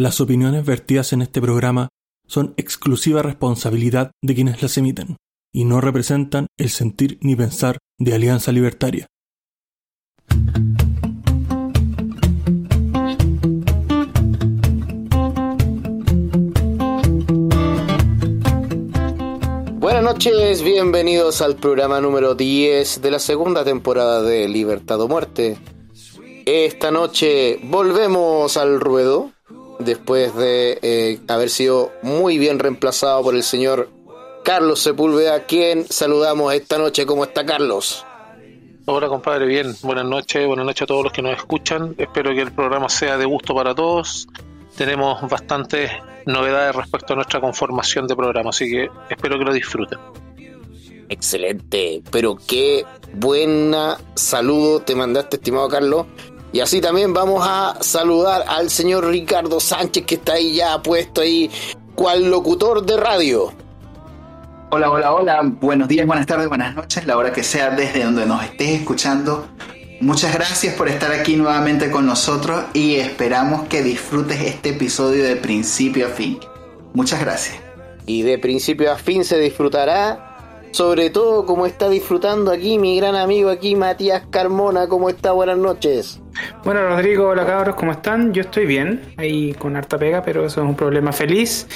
Las opiniones vertidas en este programa son exclusiva responsabilidad de quienes las emiten y no representan el sentir ni pensar de Alianza Libertaria. Buenas noches, bienvenidos al programa número 10 de la segunda temporada de Libertad o Muerte. Esta noche volvemos al ruedo después de eh, haber sido muy bien reemplazado por el señor Carlos Sepúlveda, quien saludamos esta noche. ¿Cómo está Carlos? Hola compadre, bien. Buenas noches, buenas noches a todos los que nos escuchan. Espero que el programa sea de gusto para todos. Tenemos bastantes novedades respecto a nuestra conformación de programa, así que espero que lo disfruten. Excelente, pero qué buena saludo te mandaste, estimado Carlos. Y así también vamos a saludar al señor Ricardo Sánchez que está ahí ya puesto ahí, cual locutor de radio. Hola, hola, hola. Buenos días, buenas tardes, buenas noches, la hora que sea desde donde nos estés escuchando. Muchas gracias por estar aquí nuevamente con nosotros y esperamos que disfrutes este episodio de principio a fin. Muchas gracias. Y de principio a fin se disfrutará sobre todo como está disfrutando aquí mi gran amigo aquí Matías Carmona, ¿cómo está? Buenas noches. Bueno Rodrigo, hola cabros, ¿cómo están? Yo estoy bien, ahí con harta pega, pero eso es un problema feliz.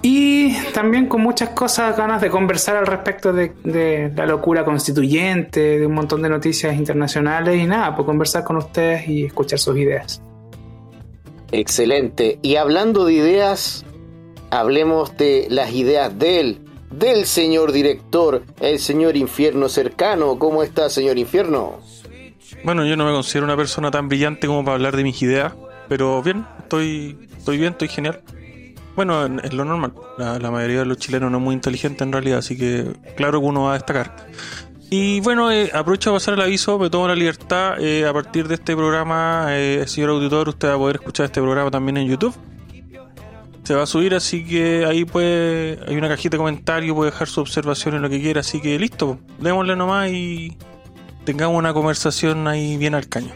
Y también con muchas cosas, ganas de conversar al respecto de, la locura constituyente, de un montón de noticias internacionales y nada, pues conversar con ustedes y escuchar sus ideas. Excelente. Y hablando de ideas, hablemos de las ideas de él, del señor director, el señor infierno cercano. ¿Cómo está, señor infierno? Bueno, yo no me considero una persona tan brillante como para hablar de mis ideas, pero bien, estoy, estoy bien, estoy genial. Bueno, es lo normal. La, mayoría de los chilenos no es muy inteligente en realidad, así que claro que uno va a destacar. Y bueno, eh, aprovecho a pasar el aviso, me tomo la libertad. Eh, a partir de este programa, eh, señor auditor, usted va a poder escuchar este programa también en YouTube se va a subir, así que ahí puede, hay una cajita de comentarios, puede dejar su observación en lo que quiera, así que listo, démosle nomás y tengamos una conversación ahí bien al caño.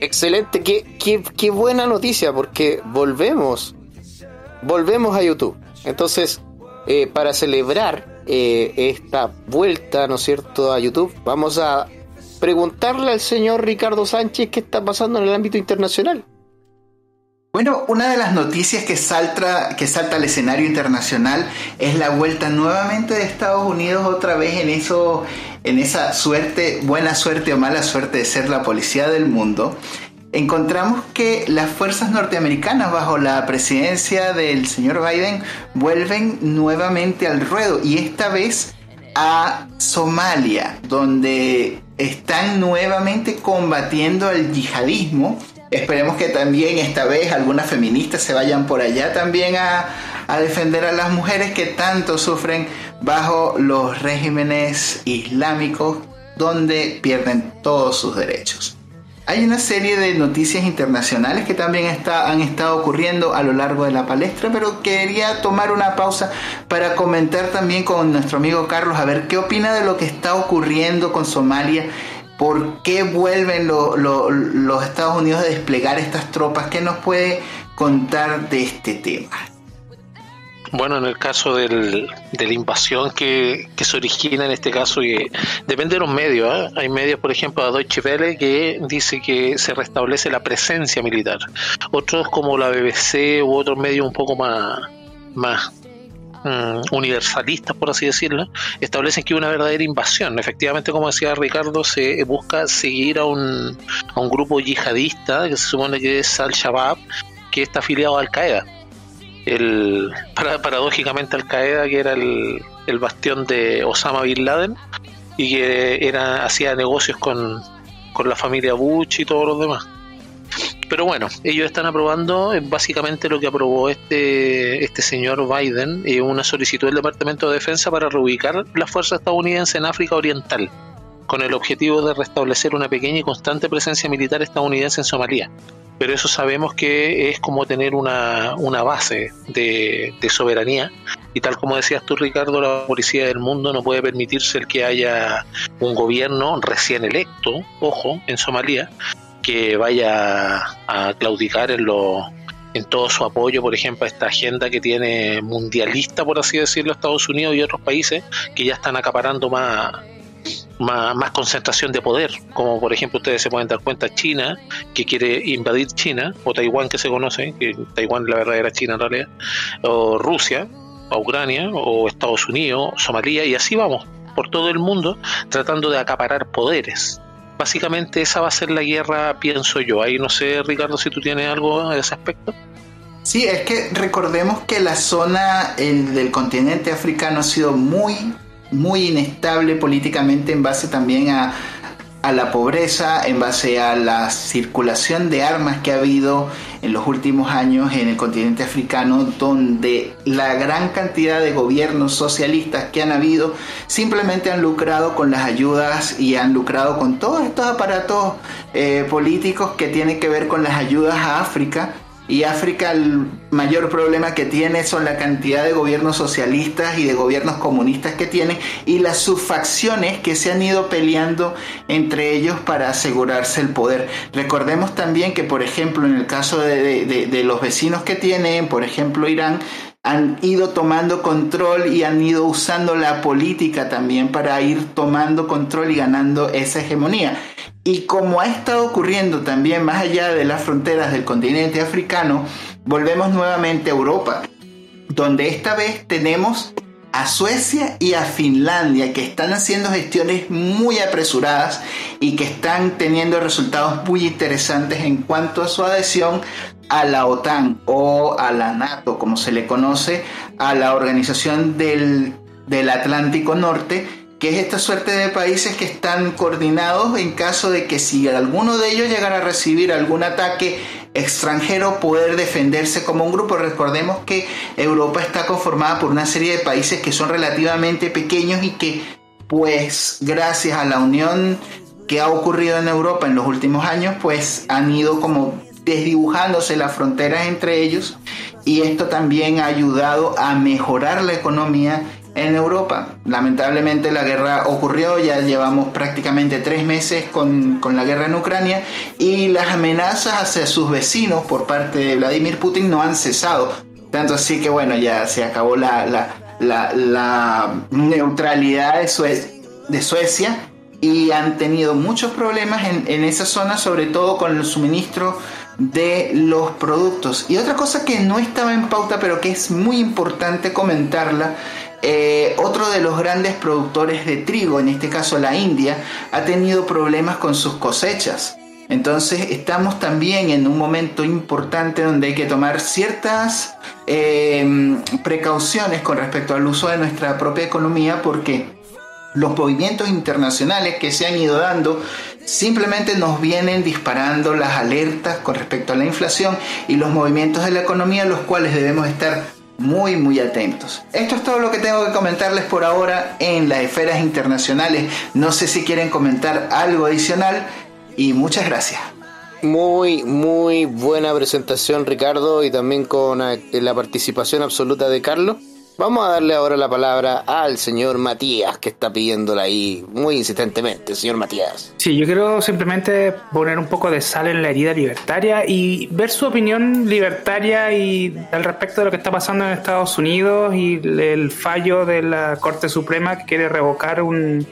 Excelente, qué, qué, qué buena noticia, porque volvemos, volvemos a YouTube. Entonces, eh, para celebrar eh, esta vuelta, ¿no es cierto?, a YouTube, vamos a preguntarle al señor Ricardo Sánchez qué está pasando en el ámbito internacional. Bueno, una de las noticias que salta, que salta al escenario internacional es la vuelta nuevamente de Estados Unidos otra vez en eso, en esa suerte, buena suerte o mala suerte de ser la policía del mundo. Encontramos que las fuerzas norteamericanas bajo la presidencia del señor Biden vuelven nuevamente al ruedo y esta vez a Somalia, donde están nuevamente combatiendo el yihadismo Esperemos que también esta vez algunas feministas se vayan por allá también a, defender a las mujeres que tanto sufren bajo los regímenes islámicos donde pierden todos sus derechos. Hay una serie de noticias internacionales que también está, han estado ocurriendo a lo largo de la palestra, pero quería tomar una pausa para comentar también con nuestro amigo Carlos a ver qué opina de lo que está ocurriendo con Somalia ¿Por qué vuelven los Estados Unidos a desplegar estas tropas? ¿Qué nos puede contar de este tema? Bueno, en el caso del, de la invasión que, se origina en este caso, que depende de los medios. ¿eh? Hay medios, por ejemplo, a Deutsche Welle, que dice que se restablece la presencia militar. Otros, como la BBC u otros medios un poco más, más Mm, universalistas, por así decirlo, establecen que una verdadera invasión. Efectivamente, como decía Ricardo, se busca seguir a un, a un grupo yihadista que se supone que es Al-Shabaab, que está afiliado a Al-Qaeda. El, paradójicamente Al-Qaeda, que era el, el bastión de Osama Bin Laden y que era, hacía negocios con, con la familia Bush y todos los demás. Pero bueno, ellos están aprobando eh, básicamente lo que aprobó este, este señor Biden, eh, una solicitud del Departamento de Defensa para reubicar las fuerzas estadounidenses en África Oriental, con el objetivo de restablecer una pequeña y constante presencia militar estadounidense en Somalia. Pero eso sabemos que es como tener una, una base de, de soberanía y tal como decías tú Ricardo, la policía del mundo no puede permitirse el que haya un gobierno recién electo, ojo, en Somalia, que vaya a claudicar en, en todo su apoyo, por ejemplo, a esta agenda que tiene mundialista, por así decirlo, Estados Unidos y otros países que ya están acaparando más, más, concentración de poder, como por ejemplo ustedes se pueden dar cuenta China, que quiere invadir China, o Taiwán que se conoce, que Taiwán la verdad era China en realidad, o Rusia, o Ucrania, o Estados Unidos, Somalia, y así vamos, por todo el mundo, tratando de acaparar poderes. Básicamente esa va a ser la guerra, pienso yo. Ahí no sé, Ricardo, si tú tienes algo de ese aspecto. Sí, es que recordemos que la zona del continente africano ha sido muy muy inestable políticamente en base también a, la pobreza, en base a la circulación de armas que ha habido en los últimos años en el continente africano, donde la gran cantidad de gobiernos socialistas que han habido simplemente han lucrado con las ayudas y han lucrado con todos estos aparatos eh, políticos que tienen que ver con las ayudas a África y África el mayor problema que tiene son la cantidad de gobiernos socialistas y de gobiernos comunistas que tiene y las subfacciones que se han ido peleando entre ellos para asegurarse el poder. Recordemos también que, por ejemplo, en el caso de, los vecinos que tienen, por ejemplo, Irán, han ido tomando control y han ido usando la política también para ir tomando control y ganando esa hegemonía. Y como ha estado ocurriendo también más allá de las fronteras del continente africano, volvemos nuevamente a Europa, donde esta vez tenemos a Suecia y a Finlandia que están haciendo gestiones muy apresuradas y que están teniendo resultados muy interesantes en cuanto a su adhesión a la OTAN o a la NATO, como se le conoce, a la Organización del, del Atlántico Norte, que es esta suerte de países que están coordinados en caso de que si alguno de ellos llegara a recibir algún ataque extranjero poder defenderse como un grupo. Recordemos que Europa está conformada por una serie de países que son relativamente pequeños y que pues gracias a la unión que ha ocurrido en Europa en los últimos años pues han ido como desdibujándose las fronteras entre ellos y esto también ha ayudado a mejorar la economía en Europa. Lamentablemente la guerra ocurrió, ya llevamos prácticamente tres meses con, la guerra en Ucrania y las amenazas hacia sus vecinos por parte de Vladimir Putin no han cesado. Tanto así que bueno, ya se acabó la, la, neutralidad de, de, Suecia y han tenido muchos problemas en, en esa zona, sobre todo con el suministro de los productos. Y otra cosa que no estaba en pauta, pero que es muy importante comentarla, eh, otro de los grandes productores de trigo, en este caso la India, ha tenido problemas con sus cosechas. Entonces estamos también en un momento importante donde hay que tomar ciertas eh, precauciones con respecto al uso de nuestra propia economía porque los movimientos internacionales que se han ido dando simplemente nos vienen disparando las alertas con respecto a la inflación y los movimientos de la economía los cuales debemos estar muy muy atentos. Esto es todo lo que tengo que comentarles por ahora en las esferas internacionales. No sé si quieren comentar algo adicional y muchas gracias. Muy, muy buena presentación Ricardo y también con la participación absoluta de Carlos. Vamos a darle ahora la palabra al señor Matías, que está pidiéndola ahí muy insistentemente, señor Matías. Sí, yo quiero simplemente poner un poco de sal en la herida libertaria y ver su opinión libertaria y al respecto de lo que está pasando en Estados Unidos y el fallo de la Corte Suprema que quiere revocar un,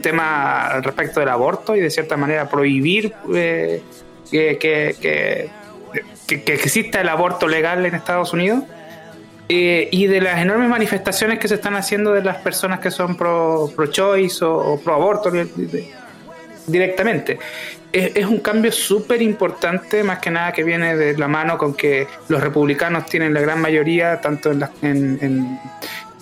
tema al respecto del aborto y de cierta manera prohibir eh, que, que, que exista el aborto legal en Estados Unidos. Eh, y de las enormes manifestaciones que se están haciendo de las personas que son pro, pro choice o, pro aborto directamente. Es, un cambio súper importante, más que nada que viene de la mano con que los republicanos tienen la gran mayoría, tanto en, en,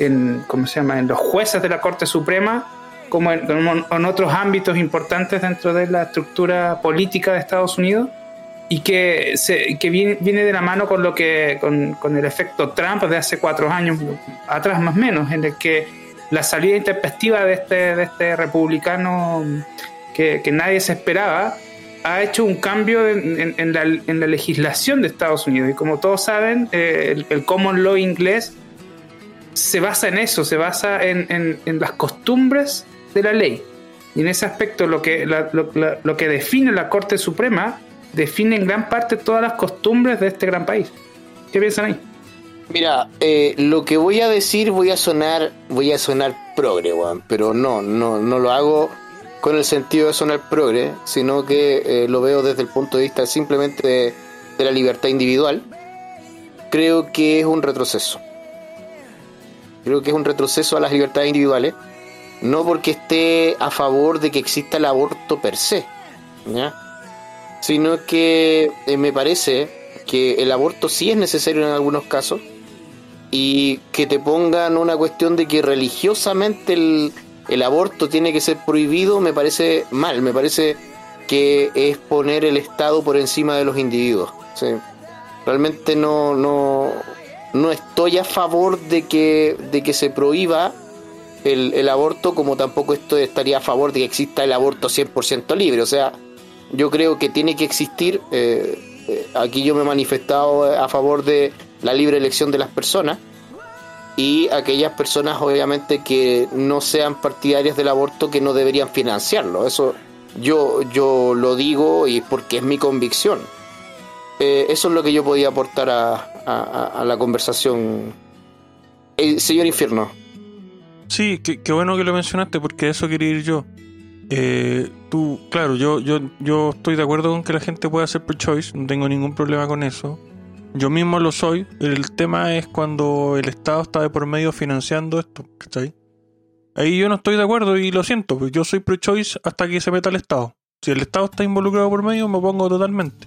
en, ¿cómo se llama? en los jueces de la Corte Suprema, como en, en otros ámbitos importantes dentro de la estructura política de Estados Unidos y que, se, que viene, viene, de la mano con lo que con, con, el efecto Trump de hace cuatro años atrás más o menos en el que la salida intempestiva de este, de este republicano que, que nadie se esperaba ha hecho un cambio en, en, la, en, la, legislación de Estados Unidos. Y como todos saben eh, el, common law inglés se basa en eso se basa en, las costumbres de la ley. Y en ese aspecto lo que, lo, lo que define la Corte Suprema definen gran parte todas las costumbres de este gran país. ¿Qué piensan ahí? Mira, eh, lo que voy a decir voy a sonar, voy a sonar progre, weón, pero no, no, no lo hago con el sentido de sonar progre, sino que eh, lo veo desde el punto de vista simplemente de, la libertad individual. Creo que es un retroceso. Creo que es un retroceso a las libertades individuales, no porque esté a favor de que exista el aborto per se. Sino que eh, me parece que el aborto sí es necesario en algunos casos y que te pongan una cuestión de que religiosamente el, el aborto tiene que ser prohibido me parece mal, me parece que es poner el Estado por encima de los individuos. ¿sí? Realmente no, no, no estoy a favor de que, de que se prohíba el, el aborto, como tampoco estoy, estaría a favor de que exista el aborto 100% libre. O sea, yo creo que tiene que existir, eh, eh, aquí yo me he manifestado a favor de la libre elección de las personas y aquellas personas obviamente que no sean partidarias del aborto que no deberían financiarlo. Eso yo, yo lo digo y porque es mi convicción. Eh, eso es lo que yo podía aportar a, a, la conversación. Eh, señor Infierno. Sí, qué, bueno que lo mencionaste porque eso quería ir yo. Eh, tú, claro, yo, yo, yo estoy de acuerdo con que la gente pueda hacer pro-choice, no tengo ningún problema con eso. Yo mismo lo soy. El tema es cuando el Estado está de por medio financiando esto, ¿cachai? Ahí yo no estoy de acuerdo y lo siento, pues yo soy pro-choice hasta que se meta el Estado. Si el Estado está involucrado por medio, me opongo totalmente.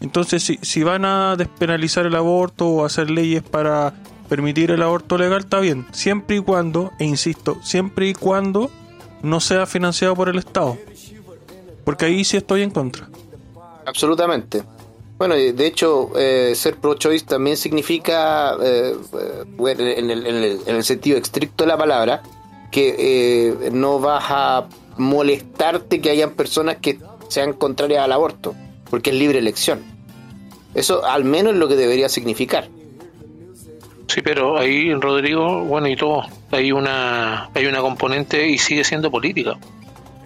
Entonces, si, si van a despenalizar el aborto o hacer leyes para permitir el aborto legal, está bien. Siempre y cuando, e insisto, siempre y cuando no sea financiado por el Estado. Porque ahí sí estoy en contra. Absolutamente. Bueno, y de hecho, eh, ser pro-choice también significa, eh, bueno, en, el, en, el, en el sentido estricto de la palabra, que eh, no vas a molestarte que hayan personas que sean contrarias al aborto, porque es libre elección. Eso al menos es lo que debería significar. Sí, pero ahí, Rodrigo, bueno, y todo, hay una, hay una componente y sigue siendo política.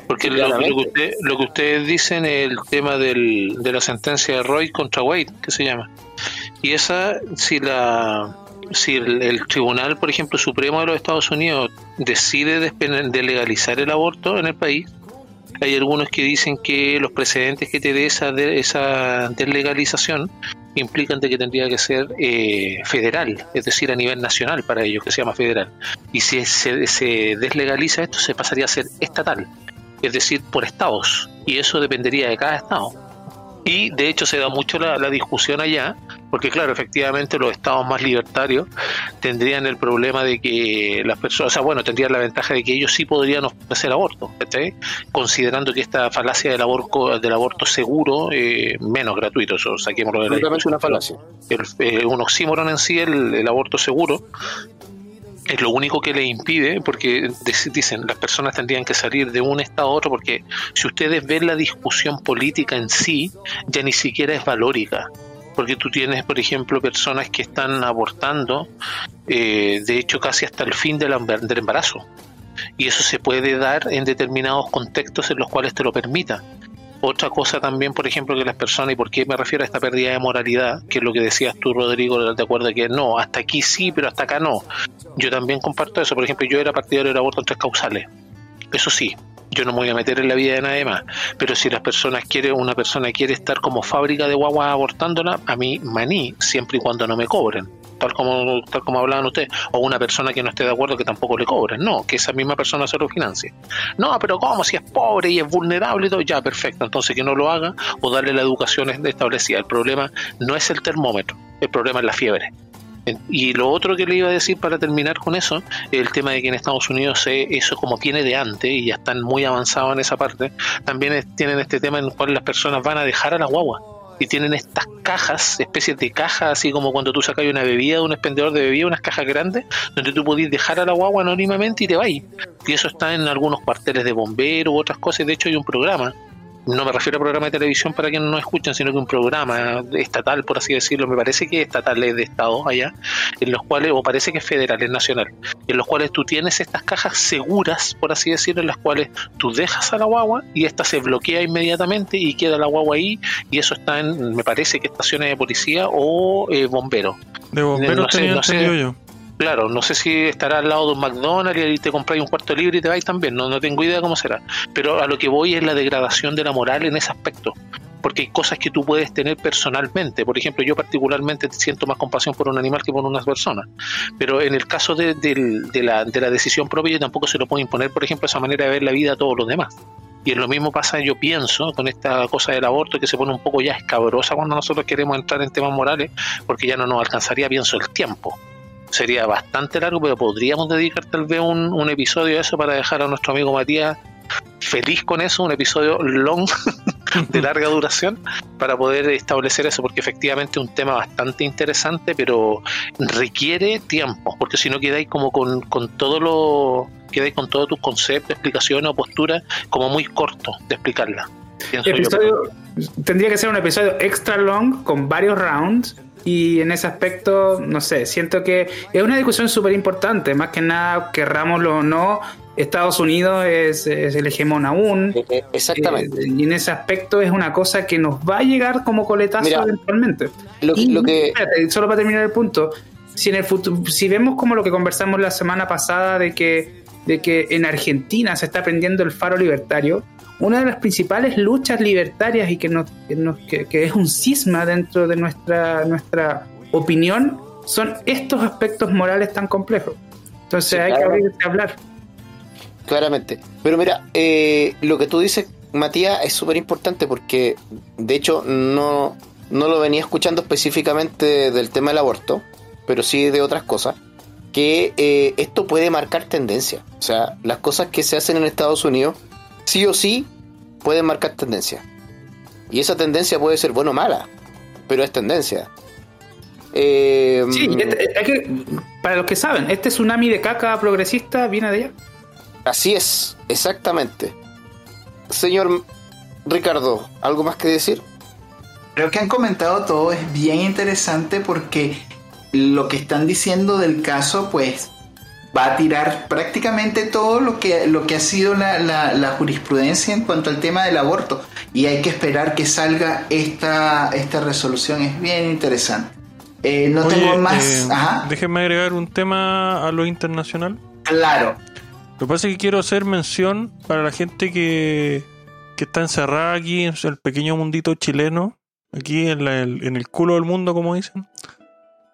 Porque lo, lo que usted, lo que ustedes dicen es el tema del, de la sentencia de Roy contra Wade, que se llama. Y esa, si la si el, el, tribunal, por ejemplo, supremo de los Estados Unidos decide de legalizar el aborto en el país, hay algunos que dicen que los precedentes que te dé esa, de, esa deslegalización implican de que tendría que ser eh, federal, es decir, a nivel nacional para ellos, que se llama federal. Y si se, se deslegaliza esto, se pasaría a ser estatal, es decir, por estados. Y eso dependería de cada estado. Y de hecho se da mucho la, la, discusión allá, porque claro, efectivamente los estados más libertarios tendrían el problema de que las personas, o sea, bueno, tendrían la ventaja de que ellos sí podrían hacer aborto, ¿sí? considerando que esta falacia del aborto, del aborto seguro, eh, menos gratuito, eso saquémoslo de la una falacia. El, eh, un oxímoron en sí, el, el aborto seguro, es lo único que le impide, porque dicen, las personas tendrían que salir de un estado a otro, porque si ustedes ven la discusión política en sí, ya ni siquiera es valórica. Porque tú tienes, por ejemplo, personas que están abortando, eh, de hecho, casi hasta el fin del, del embarazo. Y eso se puede dar en determinados contextos en los cuales te lo permita. Otra cosa también, por ejemplo, que las personas, y por qué me refiero a esta pérdida de moralidad, que es lo que decías tú, Rodrigo, de acuerdo que no, hasta aquí sí, pero hasta acá no. Yo también comparto eso. Por ejemplo, yo era partidario del aborto en tres causales. Eso sí, yo no me voy a meter en la vida de nadie más. Pero si las personas quieren, una persona quiere estar como fábrica de guaguas abortándola, a mí maní, siempre y cuando no me cobren tal como tal como hablaban ustedes, o una persona que no esté de acuerdo que tampoco le cobren, no, que esa misma persona se lo financie. No, pero ¿cómo? Si es pobre y es vulnerable y todo, ya, perfecto, entonces que no lo haga o darle la educación establecida. El problema no es el termómetro, el problema es la fiebre. Y lo otro que le iba a decir para terminar con eso, el tema de que en Estados Unidos eso como tiene de antes y ya están muy avanzados en esa parte, también tienen este tema en el cual las personas van a dejar a la guagua y tienen estas cajas, especies de cajas, así como cuando tú sacas una bebida de un expendedor de bebida, unas cajas grandes, donde tú podés dejar a la guagua anónimamente y te vais. Y eso está en algunos cuarteles de bomberos u otras cosas, de hecho hay un programa no me refiero a programa de televisión para quienes no escuchan, sino que un programa estatal, por así decirlo, me parece que estatal es de Estado allá, en los cuales, o parece que es federal, es nacional, en los cuales tú tienes estas cajas seguras, por así decirlo, en las cuales tú dejas a la guagua y esta se bloquea inmediatamente y queda la guagua ahí, y eso está en, me parece que estaciones de policía o eh, bomberos. De bomberos No sé, tenía no sé. yo. Claro, no sé si estará al lado de un McDonald's y te compráis un cuarto libre y te vais también, no, no tengo idea cómo será. Pero a lo que voy es la degradación de la moral en ese aspecto. Porque hay cosas que tú puedes tener personalmente. Por ejemplo, yo particularmente siento más compasión por un animal que por una persona. Pero en el caso de, del- de la, de la decisión propia, yo tampoco se lo puedo imponer, por ejemplo, esa manera de ver la vida a todos los demás. Y en lo mismo pasa, yo pienso, con esta cosa del aborto que se pone un poco ya escabrosa cuando nosotros queremos entrar en temas morales, porque ya no nos alcanzaría, pienso, el tiempo sería bastante largo, pero podríamos dedicar tal vez un, un episodio a eso para dejar a nuestro amigo Matías feliz con eso, un episodio long de larga duración para poder establecer eso, porque efectivamente es un tema bastante interesante, pero requiere tiempo, porque si no quedáis como con, con todo lo quedáis con todos tus conceptos, explicaciones o posturas como muy corto de explicarla. Episodio, tendría que ser un episodio extra long con varios rounds. Y en ese aspecto, no sé, siento que es una discusión súper importante. Más que nada, querrámoslo o no, Estados Unidos es, es el hegemón aún. Eh, eh, exactamente. Eh, y en ese aspecto es una cosa que nos va a llegar como coletazo Mira, eventualmente. lo- Y, lo que- espérate, solo para terminar el punto, si en el futuro, si vemos como lo que conversamos la semana pasada de que, de que en Argentina se está prendiendo el faro libertario, una de las principales luchas libertarias y que, nos, que, nos- que- que es un cisma dentro de nuestra, nuestra opinión son estos aspectos morales tan complejos. Entonces Sí, hay que abrirse a hablar. Claramente. Pero mira, eh, lo que tú dices, Matías, es súper importante porque, de hecho, no, no lo venía escuchando específicamente del tema del aborto, pero sí de otras cosas, que eh, esto puede marcar tendencia. O sea, las cosas que se hacen en Estados Unidos, sí o sí, pueden marcar tendencia. Y esa tendencia puede ser buena o mala, pero es tendencia. Eh, Sí, este- hay que, para los que saben, este tsunami de caca progresista viene de allá. Así es, exactamente. Señor Ricardo, ¿algo más que decir? Creo que han comentado todo, es bien interesante porque lo que están diciendo del caso, pues va a tirar prácticamente todo lo que, lo que ha sido la, la- la jurisprudencia en cuanto al tema del aborto. Y hay que esperar que salga esta, esta resolución, es bien interesante. Eh, no Oye, tengo más. eh, Ajá, déjenme agregar un tema a lo internacional. claro. Lo que pasa es que quiero hacer mención para la gente que, que está encerrada aquí en el pequeño mundito chileno, aquí en, la- el, en el culo del mundo, como dicen,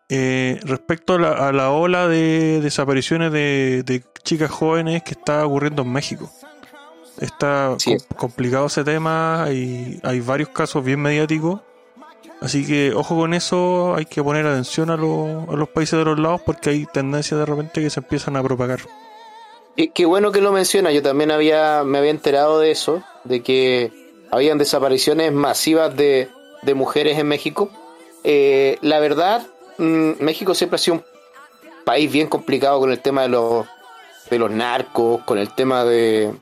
eh, respecto a la, a la ola de desapariciones de, de chicas jóvenes que está ocurriendo en México. Está Sí. com- complicado ese tema y hay varios casos bien mediáticos. Así que ojo con eso, hay que poner atención a, los- a los países de los lados porque hay tendencias de repente que se empiezan a propagar. Qué, qué bueno que lo menciona. Yo también había, me había enterado de eso, de que habían desapariciones masivas de, de mujeres en México. Eh, la verdad, mm, México siempre ha sido un país bien complicado con el tema de los, de los narcos, con el tema de,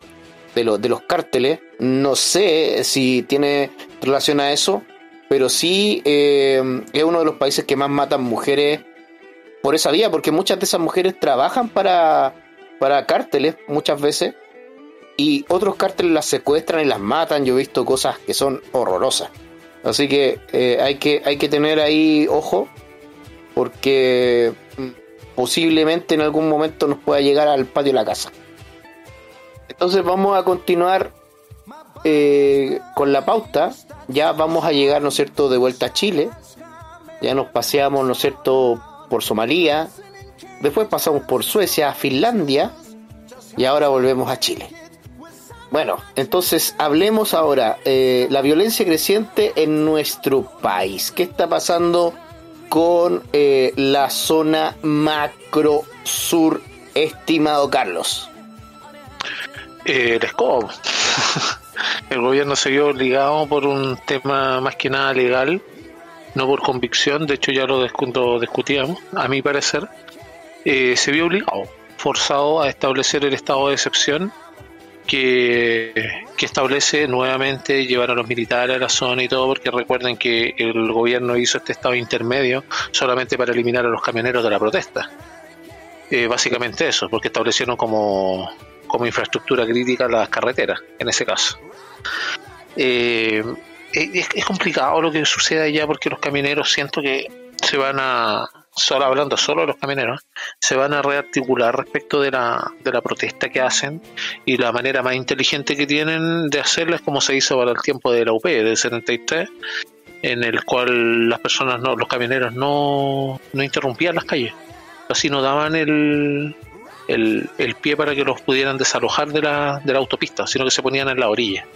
de, los, de los cárteles. No sé si tiene relación a eso, pero sí eh, es uno de los países que más matan mujeres por esa vía, porque muchas de esas mujeres trabajan para, para cárteles muchas veces y otros cárteles las secuestran y las matan. Yo he visto cosas que son horrorosas. Así que eh, hay que hay que tener ahí ojo porque mm, posiblemente en algún momento nos pueda llegar al patio de la casa. Entonces vamos a continuar eh, con la pauta. Ya vamos a llegar, ¿no es cierto?, de vuelta a Chile. Ya nos paseamos, ¿no es cierto?, por Somalia. Después pasamos por Suecia, Finlandia. Y ahora volvemos a Chile. Bueno, entonces hablemos ahora eh, la violencia creciente en nuestro país. ¿Qué está pasando con eh, la zona macro sur, estimado Carlos? Eh, el gobierno se vio obligado por un tema más que nada legal, no por convicción, de hecho ya lo discutíamos, a mi parecer, eh, se vio obligado, forzado a establecer el estado de excepción que, que establece nuevamente llevar a los militares a la zona y todo, porque recuerden que el gobierno hizo este estado intermedio solamente para eliminar a los camioneros de la protesta. Eh, básicamente eso, porque establecieron como, como infraestructura crítica las carreteras, en ese caso. Eh, es, es complicado lo que sucede allá porque los camioneros siento que se van a, solo hablando solo de los camioneros, se van a rearticular respecto de la, de la protesta que hacen y la manera más inteligente que tienen de hacerla es como se hizo para el tiempo de la UP del 73, en el cual las personas, no, los camioneros no, no interrumpían las calles, así no daban el, el, el pie para que los pudieran desalojar de la, de la autopista, sino que se ponían en la orilla.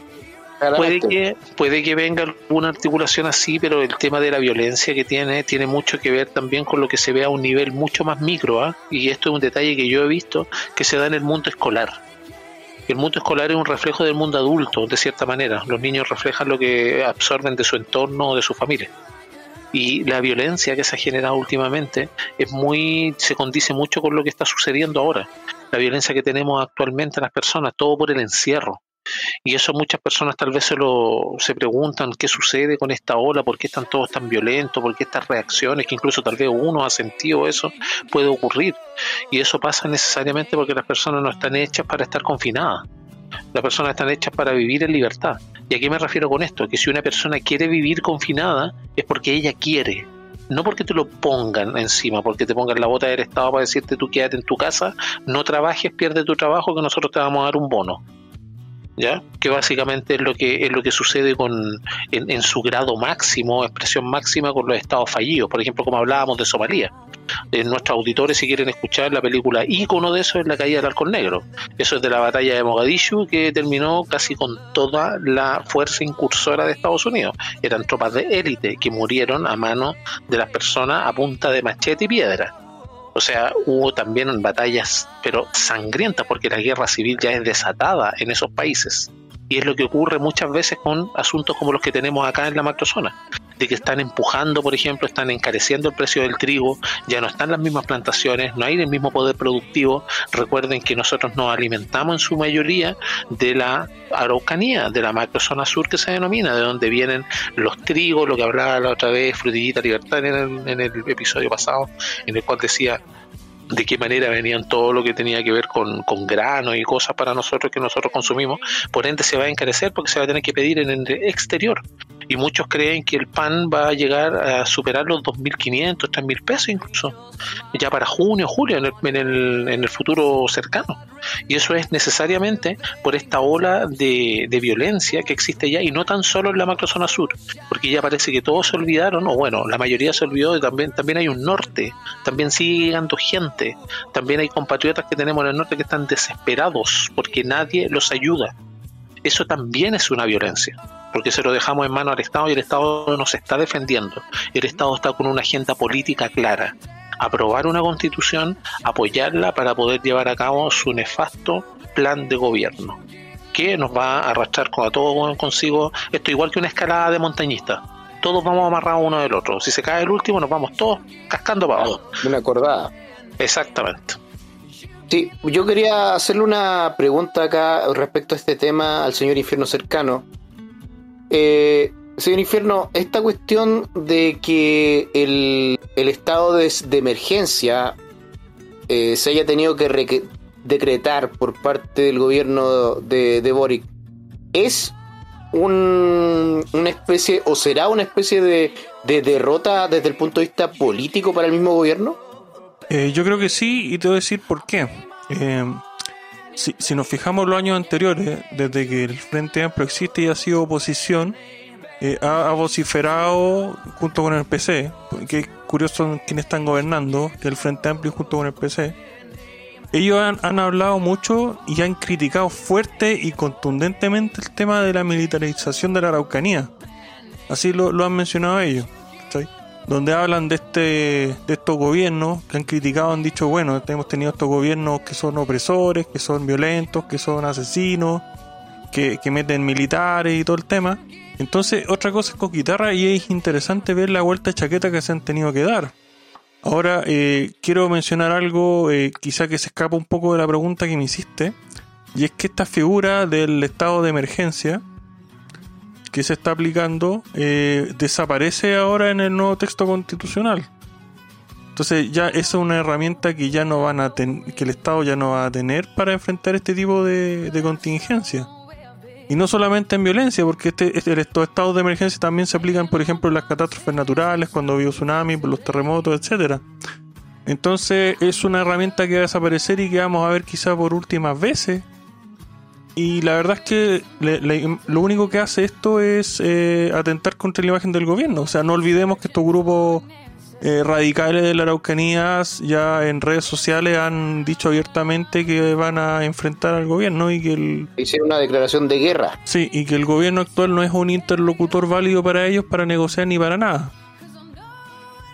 Puede que, puede que venga alguna articulación así, pero el tema de la violencia que tiene tiene mucho que ver también con lo que se ve a un nivel mucho más micro, ¿ah? y esto es un detalle que yo he visto que se da en el mundo escolar. El mundo escolar es un reflejo del mundo adulto, de cierta manera. Los niños reflejan lo que absorben de su entorno o de su familia. Y la violencia que se ha generado últimamente es muy, se condice mucho con lo que está sucediendo ahora. La violencia que tenemos actualmente en las personas, todo por el encierro y eso muchas personas tal vez se, lo, se preguntan qué sucede con esta ola, por qué están todos tan violentos, por qué estas reacciones, que incluso tal vez uno ha sentido eso, puede ocurrir. Y eso pasa necesariamente porque las personas no están hechas para estar confinadas. Las personas están hechas para vivir en libertad. ¿Y a qué me refiero con esto? Que si una persona quiere vivir confinada es porque ella quiere, no porque te lo pongan encima, porque te pongan la bota del Estado para decirte tú quédate en tu casa, no trabajes, pierde tu trabajo, que nosotros te vamos a dar un bono. ¿Ya? que básicamente es lo que es lo que sucede con en, su grado máximo, expresión máxima con los estados fallidos, por ejemplo, como hablábamos de Somalia. Nuestros auditores, si quieren escuchar la película ícono de eso, es la caída del halcón negro. Eso es de la batalla de Mogadishu, que terminó casi con toda la fuerza incursora de Estados Unidos. Eran tropas de élite que murieron a mano de las personas a punta de machete y piedra. O sea, hubo también batallas, pero sangrientas, porque la guerra civil ya es desatada en esos países. Y es lo que ocurre muchas veces con asuntos como los que tenemos acá en la macrozona, de que están empujando, por ejemplo, están encareciendo el precio del trigo, ya no están las mismas plantaciones, no hay el mismo poder productivo. Recuerden que nosotros nos alimentamos en su mayoría de la araucanía, de la macrozona sur que se denomina, de donde vienen los trigos, lo que hablaba la otra vez Frutillita Libertad en el, en el episodio pasado, en el cual decía de qué manera venían todo lo que tenía que ver con, con grano y cosas para nosotros que nosotros consumimos, por ende se va a encarecer porque se va a tener que pedir en el exterior. Y muchos creen que el pan va a llegar a superar los 2.500, 3.000 pesos incluso, ya para junio, julio, en el, en el, en el futuro cercano. Y eso es necesariamente por esta ola de, de, violencia que existe ya, y no tan solo en la macrozona sur, porque ya parece que todos se olvidaron, o bueno, la mayoría se olvidó, y también, también hay un norte, también sigue llegando gente, también hay compatriotas que tenemos en el norte que están desesperados porque nadie los ayuda. Eso también es una violencia, porque se lo dejamos en mano al Estado y el Estado nos está defendiendo. El Estado está con una agenda política clara. Aprobar una constitución, apoyarla para poder llevar a cabo su nefasto plan de gobierno, que nos va a arrastrar a todos consigo, esto igual que una escalada de montañistas todos vamos amarrados uno del otro. Si se cae el último, nos vamos todos cascando para abajo. Una acordada. Exactamente. Sí, yo quería hacerle una pregunta acá respecto a este tema al señor Infierno cercano. Eh, señor Infierno, esta cuestión de que el, el estado de, de emergencia eh, se haya tenido que decretar por parte del gobierno de, de Boric, ¿es un, una especie o será una especie de, de derrota desde el punto de vista político para el mismo gobierno? Eh, yo creo que sí, y te voy a decir por qué. Eh, si, nos fijamos los años anteriores, desde que el Frente Amplio existe y ha sido oposición, eh, ha, ha, vociferado junto con el PC, que es curioso quienes están gobernando, que el Frente Amplio junto con el PC. Ellos han, han hablado mucho y han criticado fuerte y contundentemente el tema de la militarización de la Araucanía. Así lo, lo han mencionado ellos. Donde hablan de este de estos gobiernos que han criticado, han dicho, bueno, hemos tenido estos gobiernos que son opresores, que son violentos, que son asesinos, que, que meten militares y todo el tema. Entonces, otra cosa es con guitarra y es interesante ver la vuelta de chaqueta que se han tenido que dar. Ahora, eh, quiero mencionar algo, eh, quizá que se escapa un poco de la pregunta que me hiciste, Y es que esta figura del estado de emergencia que se está aplicando eh, desaparece ahora en el nuevo texto constitucional. Entonces ya esa es una herramienta que ya no van a que el Estado ya no va a tener para enfrentar este tipo de, contingencia. Y no solamente en violencia, porque este, este, estos estados de emergencia también se aplican, por ejemplo, en las catástrofes naturales, cuando hubo tsunami, los terremotos, etcétera. Entonces es una herramienta que va a desaparecer y que vamos a ver quizá por últimas veces y la verdad es que lo único que hace esto es eh, atentar contra la imagen del gobierno. O sea, no olvidemos que estos grupos eh, radicales de la Araucanía ya en redes sociales han dicho abiertamente que van a enfrentar al gobierno y que el... Hicieron una declaración de guerra. Sí, y que el gobierno actual no es un interlocutor válido para ellos para negociar ni para nada.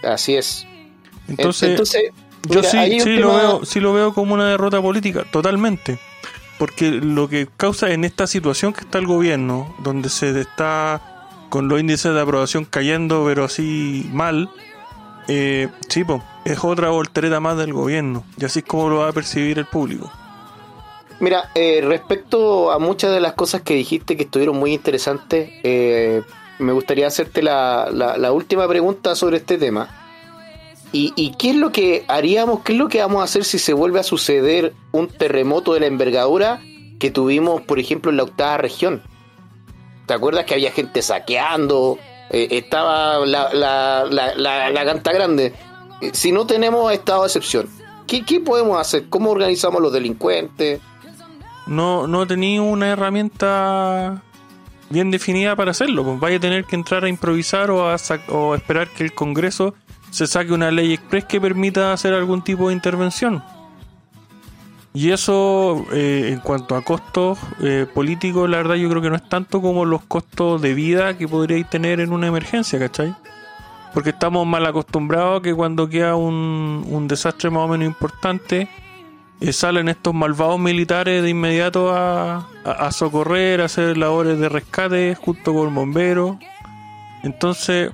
Así es. Entonces, yo sí, sí, lo veo, sí lo veo como una derrota política, totalmente porque lo que causa en esta situación que está el gobierno, donde se está con los índices de aprobación cayendo, pero así mal, eh, sí, es otra voltereta más del gobierno, y así es como lo va a percibir el público. Mira, eh, respecto a muchas de las cosas que dijiste que estuvieron muy interesantes, eh, me gustaría hacerte la, la última pregunta sobre este tema. ¿Y, qué es lo que haríamos, qué es lo que vamos a hacer si se vuelve a suceder un terremoto de la envergadura que tuvimos, por ejemplo, en la octava región? ¿Te acuerdas que había gente saqueando? Eh, estaba la, la, la, la, canta grande. Eh, si no tenemos estado de excepción, ¿qué, ¿qué, podemos hacer? ¿Cómo organizamos los delincuentes? No, no tenía una herramienta bien definida para hacerlo. Pues vaya a tener que entrar a improvisar o a, o esperar que el Congreso se saque una ley express que permita hacer algún tipo de intervención. Y eso, eh, en cuanto a costos eh, políticos, la verdad yo creo que no es tanto como los costos de vida que podríais tener en una emergencia, ¿cachai? Porque estamos mal acostumbrados a que cuando queda un, un desastre más o menos importante, eh, salen estos malvados militares de inmediato a, a, socorrer, a hacer labores de rescate junto con bomberos. Entonces,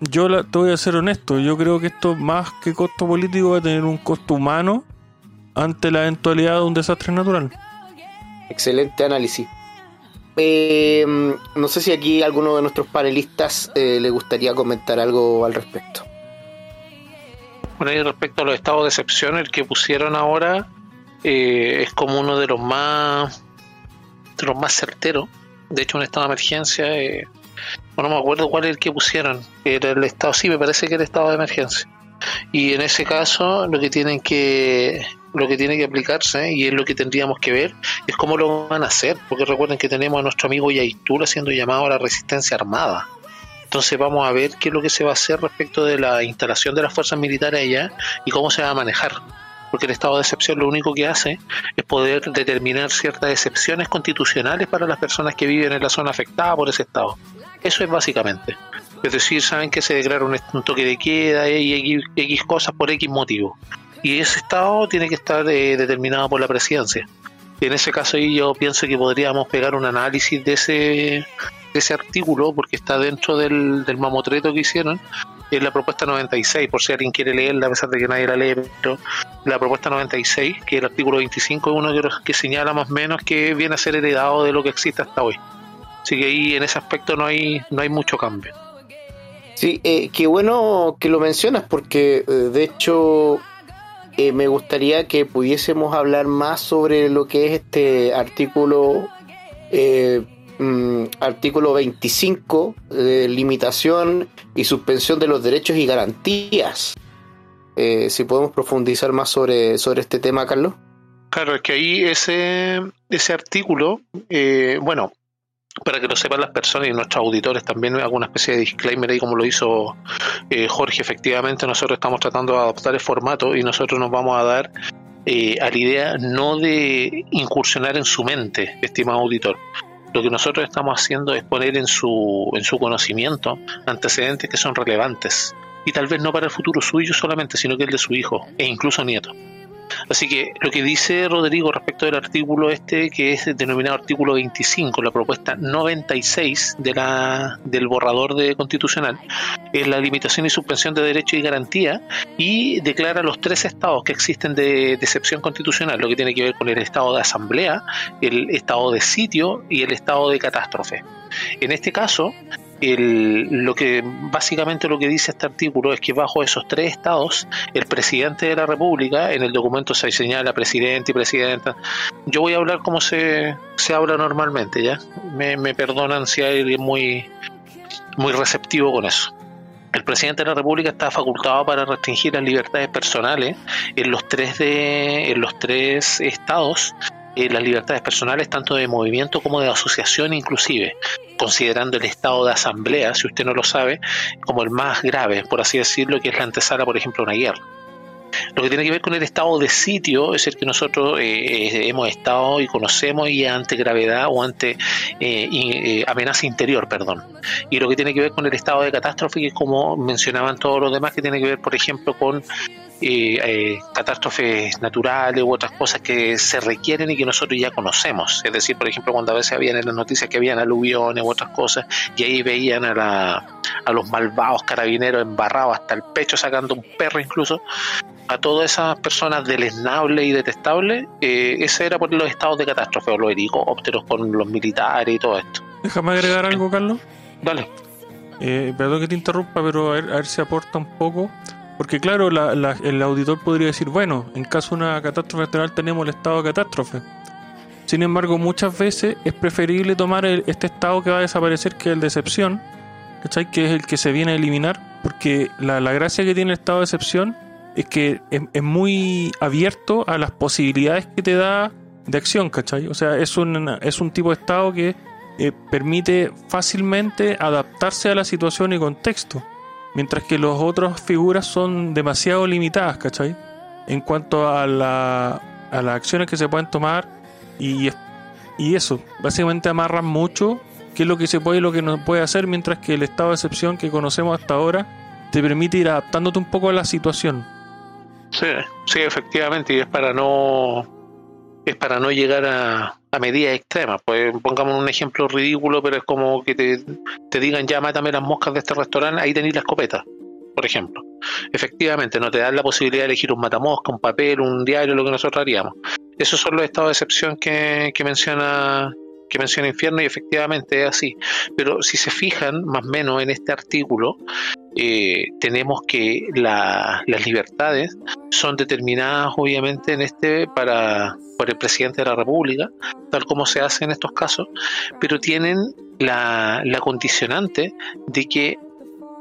yo la, te voy a ser honesto, yo creo que esto más que costo político va a tener un costo humano ante la eventualidad de un desastre natural. Excelente análisis. Eh, no sé si aquí alguno de nuestros panelistas eh, le gustaría comentar algo al respecto. Bueno, y respecto a los estados de excepción, el que pusieron ahora eh, es como uno de los más de los más certeros. De hecho, un estado de emergencia no me acuerdo cuál es el que pusieron, era el estado, sí, me parece que era el estado de emergencia. Y en ese caso lo que tienen que lo que tiene que aplicarse y es lo que tendríamos que ver es cómo lo van a hacer, porque recuerden que tenemos a nuestro amigo Yaitul haciendo llamado a la resistencia armada. Entonces vamos a ver qué es lo que se va a hacer respecto de la instalación de las fuerzas militares allá y cómo se va a manejar. Porque el estado de excepción lo único que hace es poder determinar ciertas excepciones constitucionales para las personas que viven en la zona afectada por ese estado. Eso es básicamente. Es decir, saben que se declara un, toque de queda y X, cosas por X motivo. Y ese estado tiene que estar eh, determinado por la presidencia. Y en ese caso ahí yo pienso que podríamos pegar un análisis de ese, de ese artículo, porque está dentro del, del mamotreto que hicieron, es la propuesta 96, por si alguien quiere leerla, a pesar de que nadie la lee, pero la propuesta 96, que el artículo 25 es uno que, que señala más o menos que viene a ser heredado de lo que existe hasta hoy. Así que ahí en ese aspecto no hay, no hay mucho cambio. Sí, eh, qué bueno que lo mencionas porque eh, de hecho eh, me gustaría que pudiésemos hablar más sobre lo que es este artículo mm, artículo 25 de limitación y suspensión de los derechos y garantías. si podemos profundizar más sobre, sobre este tema, Carlos. Claro, es que ahí ese, ese artículo, bueno, para que lo sepan las personas y nuestros auditores también hago una especie de disclaimer ahí como lo hizo eh, Jorge. Efectivamente nosotros estamos tratando de adaptar el formato y nosotros nos vamos a dar eh, a la idea no de incursionar en su mente estimado auditor. Lo que nosotros estamos haciendo es poner en su en su conocimiento antecedentes que son relevantes y tal vez no para el futuro suyo solamente sino que el de su hijo e incluso nieto Así que lo que dice Rodrigo respecto del artículo este, que es denominado artículo 25, la propuesta 96 de la, del borrador de constitucional, es la limitación y suspensión de derechos y garantía y declara los tres estados que existen de, de excepción constitucional, lo que tiene que ver con el estado de asamblea, el estado de sitio y el estado de catástrofe. En este caso, el, lo que básicamente lo que dice este artículo es que bajo esos tres estados el presidente de la república en el documento se señala presidente y presidenta. Yo voy a hablar como se, se habla normalmente ya me, me perdonan si hay muy muy receptivo con eso. El presidente de la República está facultado para restringir las libertades personales en los tres de en los tres estados eh, las libertades personales tanto de movimiento como de asociación inclusive, considerando el estado de asamblea, si usted no lo sabe, como el más grave, por así decirlo, que es la antesala, por ejemplo, a una guerra. Lo que tiene que ver con el estado de sitio es el que nosotros eh, hemos estado y conocemos y ante gravedad o ante eh, eh, amenaza interior, perdón. Y lo que tiene que ver con el estado de catástrofe, que como mencionaban todos los demás, que tiene que ver, por ejemplo, con eh, eh, catástrofes naturales u otras cosas que se requieren y que nosotros ya conocemos. Es decir, por ejemplo, cuando a veces habían en las noticias que habían aluviones u otras cosas y ahí veían a, la, a los malvados carabineros embarrados hasta el pecho sacando un perro incluso, a todas esas personas deleznables y detestables, eh, ese era por los estados de catástrofe o los helicópteros con los militares y todo esto. Déjame agregar algo, Carlos. Dale. Eh, perdón que te interrumpa, pero a ver, a ver si aporta un poco. Porque claro, la- la- el auditor podría decir, bueno, en caso de una catástrofe natural tenemos el estado de catástrofe. Sin embargo, muchas veces es preferible tomar este estado que va a desaparecer, que el de excepción, ¿cachai? Que es el que se viene a eliminar, porque la, gracia que tiene el estado de excepción es que es, es muy abierto a las posibilidades que te da de acción, ¿cachai? O sea, es un, es un tipo de estado que eh, permite fácilmente adaptarse a la situación y contexto. Mientras que las otras figuras son demasiado limitadas, ¿cachai? En cuanto a, la, a las acciones que se pueden tomar y, y eso, básicamente amarran mucho qué es lo que se puede y lo que no puede hacer, mientras que el estado de excepción que conocemos hasta ahora te permite ir adaptándote un poco a la situación. Sí, sí, efectivamente, y es para no es para no llegar a, a medidas extremas. Pues pongamos un ejemplo ridículo, pero es como que te, digan ya mátame las moscas de este restaurante, ahí tenéis la escopeta, por ejemplo. Efectivamente, no te dan la posibilidad de elegir un matamosca, un papel, un diario, lo que nosotros haríamos. Esos son los estados de excepción que, que menciona que menciona Infierno y efectivamente es así. Pero si se fijan más o menos en este artículo, eh, tenemos que la- las libertades son determinadas obviamente en este para por el presidente de la República, tal como se hace en estos casos, pero tienen la, la condicionante de que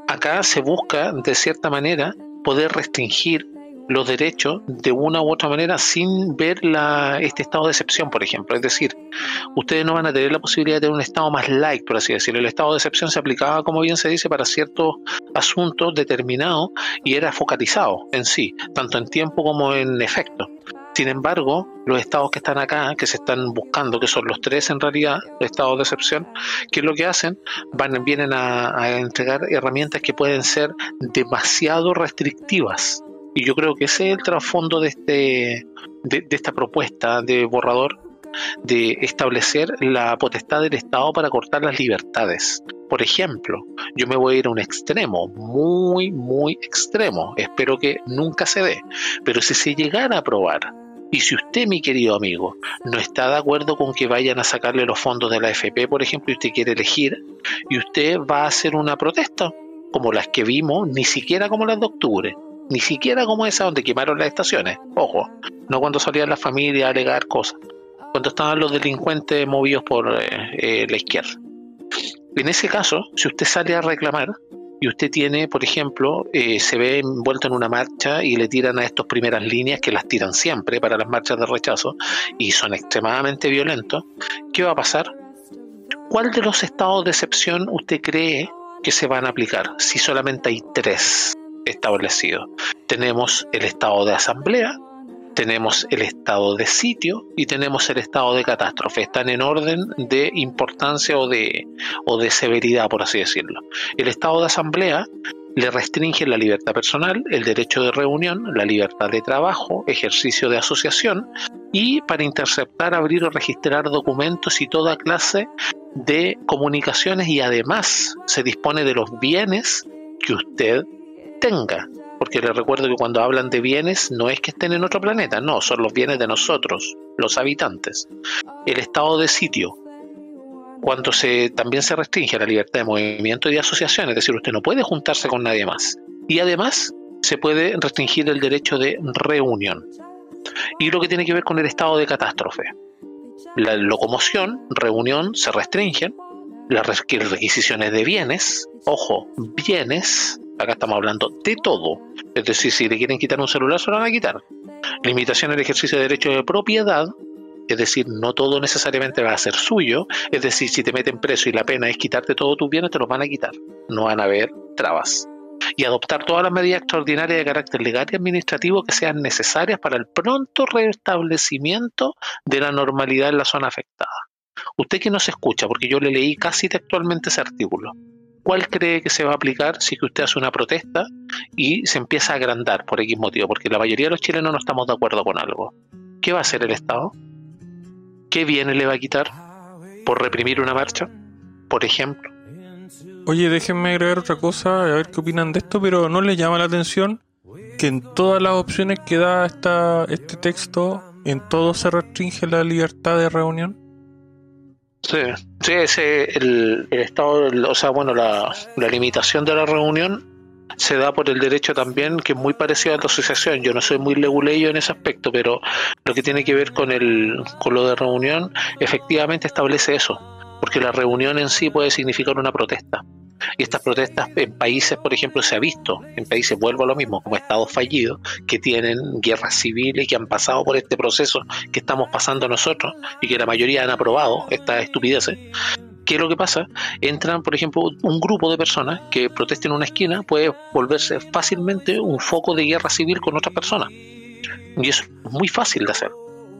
acá se busca de cierta manera poder restringir los derechos de una u otra manera sin ver la, este estado de excepción, por ejemplo. Es decir, ustedes no van a tener la posibilidad de tener un estado más light, por así decirlo. El estado de excepción se aplicaba, como bien se dice, para ciertos asuntos determinados y era focalizado en sí, tanto en tiempo como en efecto. Sin embargo, los estados que están acá, que se están buscando, que son los tres en realidad, estados de excepción, ¿qué es lo que hacen? Van, vienen a entregar herramientas que pueden ser demasiado restrictivas. Y yo creo que ese es el trasfondo de, este, de, esta propuesta de borrador de establecer la potestad del Estado para cortar las libertades. Por ejemplo, yo me voy a ir a un extremo, muy, muy extremo. Espero que nunca se dé. Pero si se llegara a aprobar, y si usted, mi querido amigo, no está de acuerdo con que vayan a sacarle los fondos de la FP, por ejemplo, y usted quiere elegir, y usted va a hacer una protesta, como las que vimos, ni siquiera como las de octubre, ni siquiera como esa donde quemaron las estaciones. Ojo, no cuando salían las familias a alegar cosas, cuando estaban los delincuentes movidos por eh, eh, la izquierda. En ese caso, si usted sale a reclamar y usted tiene, por ejemplo, eh, se ve envuelto en una marcha y le tiran a estas primeras líneas que las tiran siempre para las marchas de rechazo y son extremadamente violentos, ¿qué va a pasar? ¿Cuál de los estados de excepción usted cree que se van a aplicar si solamente hay tres establecidos? Tenemos el estado de asamblea, tenemos el estado de sitio y tenemos el estado de catástrofe. Están en orden de importancia o de, o de severidad, por así decirlo. El estado de asamblea le restringen la libertad personal, el derecho de reunión, la libertad de trabajo, ejercicio de asociación y para interceptar, abrir o registrar documentos y toda clase de comunicaciones y además se dispone de los bienes que usted tenga. Porque le recuerdo que cuando hablan de bienes no es que estén en otro planeta, no, son los bienes de nosotros, los habitantes. El estado de sitio, cuando se también se restringe la libertad de movimiento y de asociación, es decir, usted no puede juntarse con nadie más. Y además se puede restringir el derecho de reunión. Y lo que tiene que ver con el estado de catástrofe. La locomoción, reunión, se restringen. Las requisiciones de bienes, ojo, bienes, acá estamos hablando de todo. Es decir, si le quieren quitar un celular, se lo van a quitar. Limitación al ejercicio de derecho de propiedad, es decir, no todo necesariamente va a ser suyo, es decir, si te meten preso y la pena es quitarte todos tus bienes, te los van a quitar, no van a haber trabas. Y adoptar todas las medidas extraordinarias de carácter legal y administrativo que sean necesarias para el pronto restablecimiento de la normalidad en la zona afectada. Usted que no se escucha, porque yo le leí casi textualmente ese artículo, ¿cuál cree que se va a aplicar si usted hace una protesta y se empieza a agrandar por X motivo? Porque la mayoría de los chilenos no estamos de acuerdo con algo. ¿Qué va a hacer el Estado? ¿qué viene le va a quitar por reprimir una marcha, por ejemplo? Oye, déjenme agregar otra cosa, a ver qué opinan de esto, pero ¿no les llama la atención que en todas las opciones que da esta, este texto, en todo se restringe la libertad de reunión? Sí, sí, ese, el, estado, o sea, bueno, la, la limitación de la reunión se da por el derecho también, que es muy parecido a la asociación. Yo no soy muy leguleyo en ese aspecto, pero lo que tiene que ver con, el, con lo de reunión, efectivamente establece eso, porque la reunión en sí puede significar una protesta. Y estas protestas en países, por ejemplo, se ha visto, en países, vuelvo a lo mismo, como estados fallidos, que tienen guerras civiles, que han pasado por este proceso que estamos pasando nosotros y que la mayoría han aprobado estas estupideces. ¿Qué es lo que pasa? Entran, por ejemplo, un grupo de personas que protesten en una esquina, puede volverse fácilmente un foco de guerra civil con otras personas. Y eso es muy fácil de hacer.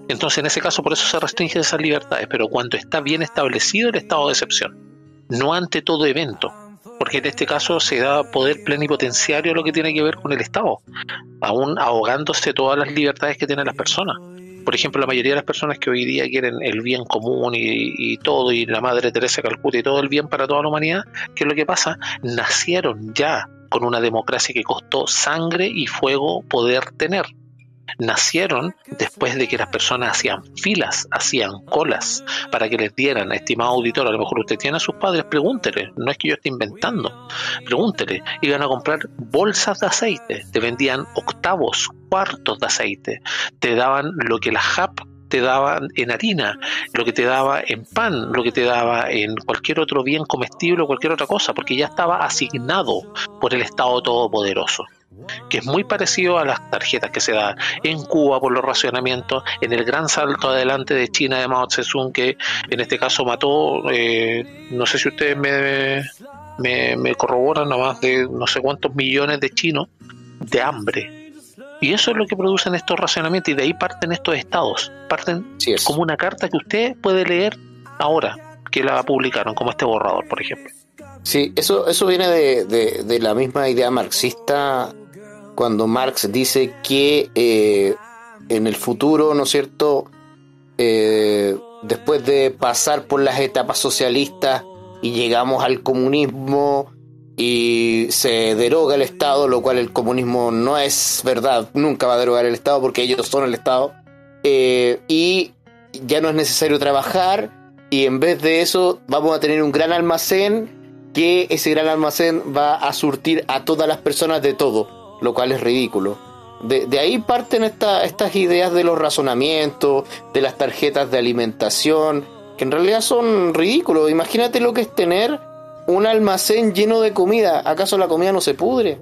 Entonces, en ese caso, por eso se restringen esas libertades, pero cuando está bien establecido el estado de excepción, no ante todo evento, porque en este caso se da poder plenipotenciario lo que tiene que ver con el Estado, aún ahogándose todas las libertades que tienen las personas por ejemplo, la mayoría de las personas que hoy día quieren el bien común y, todo, y la Madre Teresa Calcuta y todo el bien para toda la humanidad, ¿qué es lo que pasa? Nacieron ya con una democracia que costó sangre y fuego poder tener nacieron después de que las personas hacían filas, hacían colas para que les dieran, estimado auditor, a lo mejor usted tiene a sus padres, pregúntele, no es que yo esté inventando, pregúntele, iban a comprar bolsas de aceite, te vendían octavos, cuartos de aceite, te daban lo que la JAP te daba en harina, lo que te daba en pan, lo que te daba en cualquier otro bien comestible o cualquier otra cosa, porque ya estaba asignado por el Estado Todopoderoso que es muy parecido a las tarjetas que se dan en Cuba por los racionamientos, en el gran salto adelante de China de Mao Zedong, que en este caso mató, eh, no sé si ustedes me, me, me corroboran, a más de no sé cuántos millones de chinos de hambre. Y eso es lo que producen estos racionamientos y de ahí parten estos estados. Parten como una carta que usted puede leer ahora, que la publicaron, como este borrador, por ejemplo. Sí, eso, eso viene de, de la misma idea marxista cuando Marx dice que eh, en el futuro, ¿no es cierto?, eh, después de pasar por las etapas socialistas y llegamos al comunismo y se deroga el Estado, lo cual el comunismo no es verdad, nunca va a derogar el Estado porque ellos son el Estado, eh, y ya no es necesario trabajar y en vez de eso vamos a tener un gran almacén que ese gran almacén va a surtir a todas las personas de todo lo cual es ridículo. De, ahí parten estas ideas de los razonamientos, de las tarjetas de alimentación, que en realidad son ridículos. Imagínate lo que es tener un almacén lleno de comida. ¿Acaso la comida no se pudre?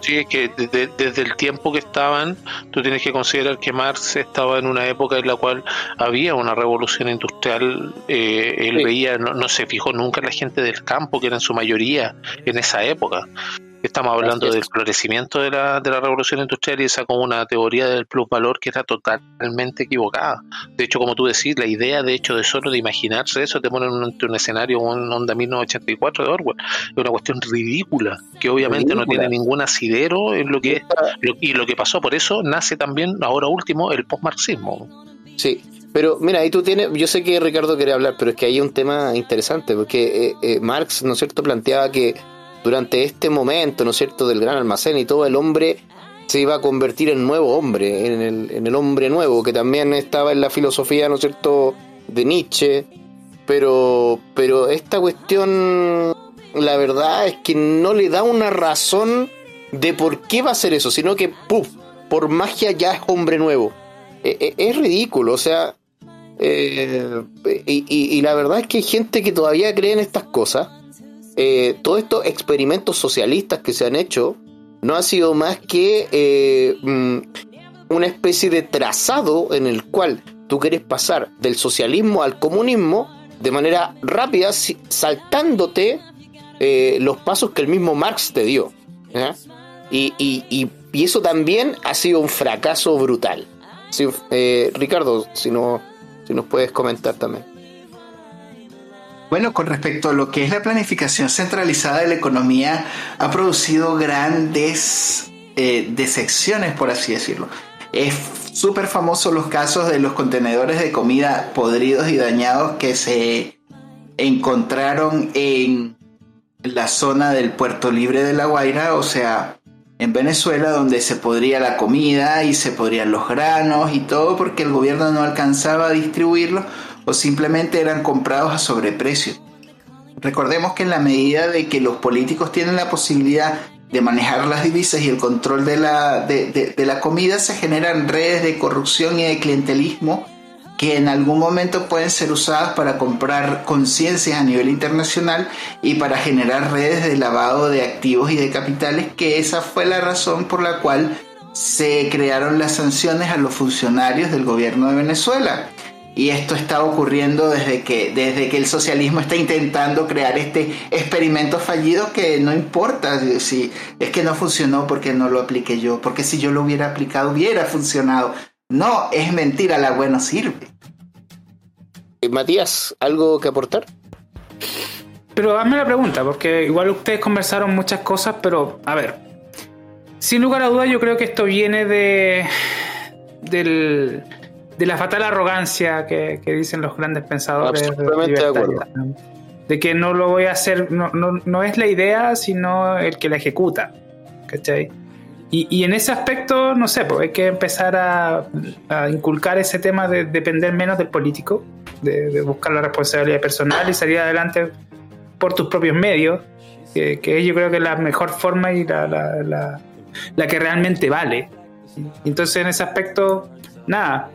Sí, es que desde, el tiempo que estaban, tú tienes que considerar que Marx estaba en una época en la cual había una revolución industrial. Eh, él veía, no, no, se fijó nunca en la gente del campo, que era en su mayoría en esa época Estamos hablando del florecimiento de la, de la revolución industrial y esa como una teoría del plusvalor que está totalmente equivocada. De hecho, como tú decís, la idea de hecho de solo de imaginarse eso te pone en un, escenario un Onda 1984 de Orwell. Es una cuestión ridícula, que obviamente no tiene ningún asidero en lo que es, y lo que pasó. Por eso nace también, ahora último, el postmarxismo. Sí, pero mira, ahí tú tienes, yo sé que Ricardo quiere hablar, pero es que hay un tema interesante, porque eh, eh, Marx, ¿no es cierto?, planteaba que durante este momento, ¿no es cierto?, del gran almacén y todo, el hombre se iba a convertir en nuevo hombre, en el, hombre nuevo, que también estaba en la filosofía, ¿no es cierto?, de Nietzsche, pero, pero esta cuestión, la verdad es que no le da una razón de por qué va a ser eso, sino que, ¡puf!, por magia ya es hombre nuevo. E, e, es ridículo, o sea, eh, y, y, la verdad es que hay gente que todavía cree en estas cosas eh, todos estos experimentos socialistas que se han hecho no ha sido más que eh, mm, una especie de trazado en el cual tú quieres pasar del socialismo al comunismo de manera rápida, saltándote eh, los pasos que el mismo Marx te dio. Y, y, eso también ha sido un fracaso brutal. Ricardo, si, no, si nos puedes comentar también. Bueno, con respecto a lo que es la planificación centralizada de la economía, ha producido grandes eh, desecciones, por así decirlo. Es súper famoso los casos de los contenedores de comida podridos y dañados que se encontraron en la zona del puerto libre de La Guaira, o sea, en Venezuela, donde se podría la comida y se podrían los granos y todo, porque el gobierno no alcanzaba a distribuirlo o simplemente eran comprados a sobreprecio. Recordemos que en la medida de que los políticos tienen la posibilidad de manejar las divisas y el control de la, de, la comida, se generan redes de corrupción y de clientelismo que en algún momento pueden ser usadas para comprar conciencias a nivel internacional y para generar redes de lavado de activos y de capitales, que esa fue la razón por la cual se crearon las sanciones a los funcionarios del gobierno de Venezuela. Y esto está ocurriendo desde que, desde que el socialismo está intentando crear este experimento fallido que no importa si es que no funcionó porque no lo apliqué yo, porque si yo lo hubiera aplicado hubiera funcionado. No, es mentira, la buena sirve. Eh, Matías, ¿algo que aportar? Pero hazme la pregunta, porque igual ustedes conversaron muchas cosas, pero a ver, sin lugar a dudas yo creo que esto viene de del de la fatal arrogancia que, dicen los grandes pensadores. Absolutamente de acuerdo. De que no lo voy a hacer, no, no, no es la idea, sino el que la ejecuta. ¿Cachai? Y, y, en ese aspecto, no sé, pues hay que empezar a, inculcar ese tema de depender menos del político, de, buscar la responsabilidad personal y salir adelante por tus propios medios, que, que yo creo que es la mejor forma y la, la, la, la que realmente vale. Entonces, en ese aspecto, nada,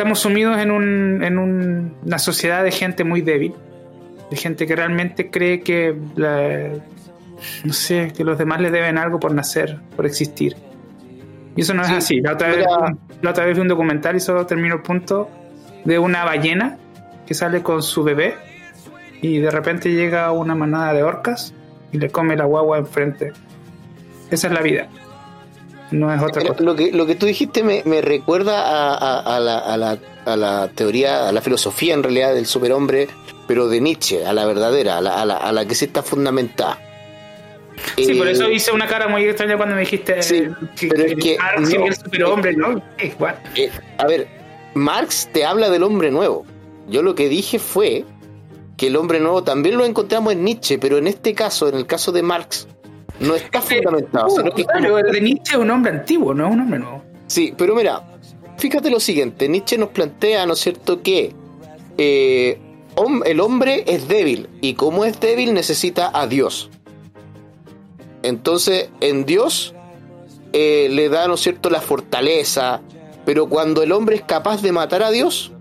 estamos sumidos en, un, en una sociedad de gente muy débil, de gente que realmente cree que, no sé, que los demás le deben algo por nacer, por existir. Y eso no es así. La otra, vez, la otra vez vi un documental y solo termino el punto de una ballena que sale con su bebé y de repente llega una manada de orcas y le come la guagua enfrente. Esa es la vida no es otra cosa. Lo que, lo que tú dijiste me, recuerda a, la, a, la, a, la, teoría, a la filosofía en realidad del superhombre, pero de Nietzsche, a la verdadera, a la, a la, que sí está fundamentada. Sí, por eso eh, hice una cara muy extraña cuando me dijiste sí, que, pero es que Marx el superhombre, ¿no? Eh, a ver, Marx te habla del hombre nuevo. Yo lo que dije fue que el hombre nuevo también lo encontramos en Nietzsche, pero en este caso, en el caso de Marx, no está fundamentado. Pero el de Nietzsche es un hombre antiguo, no es un hombre nuevo. Sí, pero mira, fíjate lo siguiente, Nietzsche nos plantea, ¿no es cierto?, que eh, el hombre es débil y como es débil necesita a Dios. Entonces, en Dios eh, le da, ¿no es cierto?, la fortaleza, pero cuando el hombre es capaz de matar a Dios,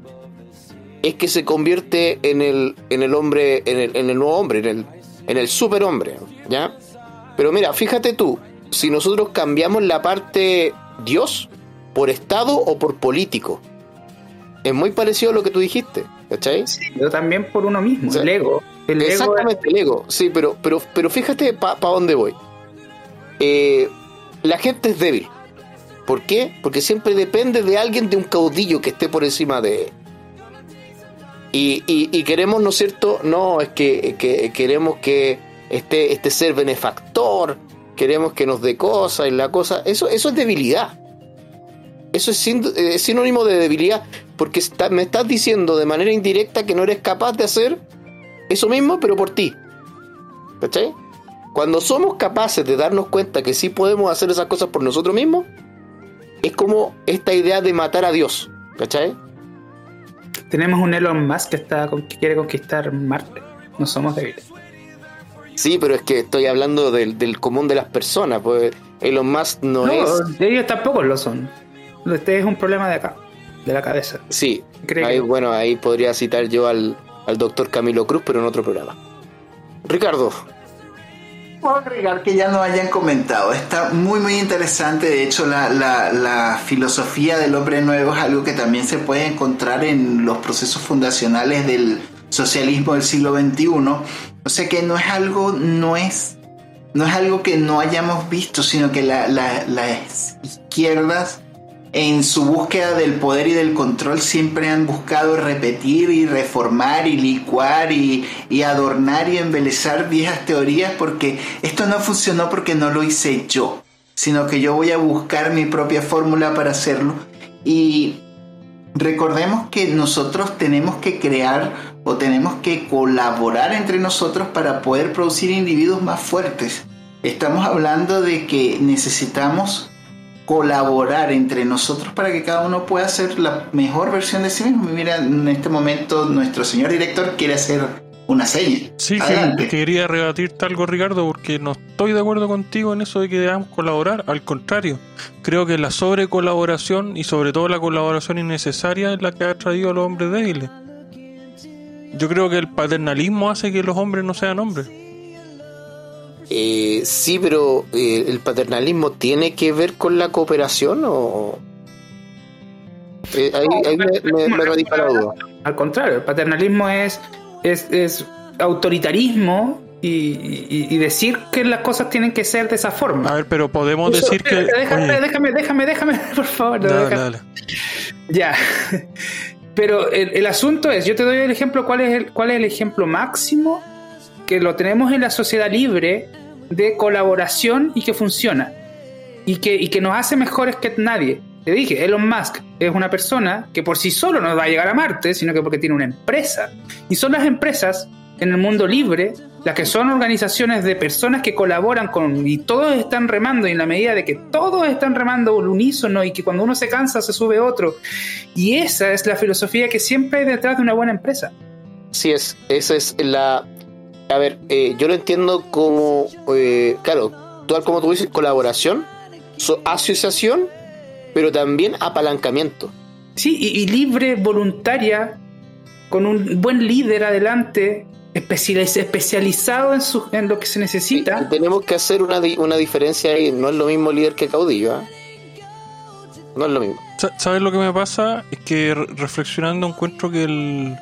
es que se convierte en el, en el hombre, en el, en el nuevo hombre, en el, en el superhombre, ¿ya? Pero mira, fíjate tú, si nosotros cambiamos la parte Dios por Estado o por político, es muy parecido a lo que tú dijiste, ¿cachai? Sí, pero también por uno mismo, el ego. exactamente, el ego, sí, pero, pero, pero fíjate para pa dónde voy. eh, la gente es débil. ¿Por qué? Porque siempre depende de alguien, de un caudillo que esté por encima de él. Y, y, queremos, ¿no es cierto? No, es que, que queremos que este, este ser benefactor, queremos que nos dé cosas y la cosa. Eso, eso es debilidad. Eso es, es sinónimo de debilidad, porque me estás diciendo de manera indirecta que no eres capaz de hacer eso mismo, pero por ti. ¿Cachai? Cuando somos capaces de darnos cuenta que sí podemos hacer esas cosas por nosotros mismos, es como esta idea de matar a Dios. ¿Cachai? Tenemos un Elon Musk que, está, que quiere conquistar Marte. No somos débiles. Sí, pero es que estoy hablando del, común de las personas. Pues Elon Musk no, no es. Ellos tampoco lo son. Este es un problema de acá, de la cabeza. Sí. Ahí, Bueno, ahí podría citar yo al, al doctor Camilo Cruz, pero en otro programa. Ricardo, puedo agregar que ya no hayan comentado. Está muy, muy interesante. De hecho, la, la, la, filosofía del hombre nuevo es algo que también se puede encontrar en los procesos fundacionales del socialismo del siglo XXI. O sea que no es algo, no es, no es algo que no hayamos visto, sino que la, las izquierdas en su búsqueda del poder y del control siempre han buscado repetir y reformar y licuar y, adornar y embelezar viejas teorías porque esto no funcionó porque no lo hice yo, sino que yo voy a buscar mi propia fórmula para hacerlo. Y recordemos que nosotros tenemos que crear o tenemos que colaborar entre nosotros para poder producir individuos más fuertes. Estamos hablando de que necesitamos colaborar entre nosotros para que cada uno pueda hacer la mejor versión de sí mismo. Mira, en este momento nuestro señor director quiere hacer una serie. Sí, que quería rebatirte algo, Ricardo, porque no estoy de acuerdo contigo en eso de que debamos colaborar. Al contrario, creo que la sobrecolaboración y sobre todo la colaboración innecesaria es la que ha traído a los hombres débiles. Yo creo que el paternalismo hace que los hombres no sean hombres. Eh, sí, pero eh, ¿el paternalismo tiene que ver con la cooperación o...? Eh, ahí, me, me, radica la duda. Al contrario, el paternalismo es, es, autoritarismo y, decir que las cosas tienen que ser de esa forma. A ver, pero podemos decir que... Déjame, déjame, déjame, déjame, por favor. Ya. Pero el, el, asunto es, yo te doy el ejemplo, ¿cuál es el, cuál es el ejemplo máximo que lo tenemos en la sociedad libre de colaboración y que funciona. Y que, y que nos hace mejores que nadie. Te dije, Elon Musk es una persona que por sí solo no va a llegar a Marte, sino que porque tiene una empresa. Y son las empresas en el mundo libre las que son organizaciones de personas que colaboran con y todos están remando y en la medida de que todos están remando al unísono y que cuando uno se cansa se sube otro. Y esa es la filosofía que siempre hay detrás de una buena empresa. Sí, es, esa es la, a ver, eh, yo lo entiendo como, eh, claro, tal como tú dices, colaboración, asociación, pero también apalancamiento. Sí, y, libre, voluntaria, con un buen líder adelante, especializado en, su, en lo que se necesita. tenemos que hacer una, una diferencia ahí, no es lo mismo líder que caudillo. ¿eh? No es lo mismo. ¿Sabes lo que me pasa? Es que reflexionando encuentro que el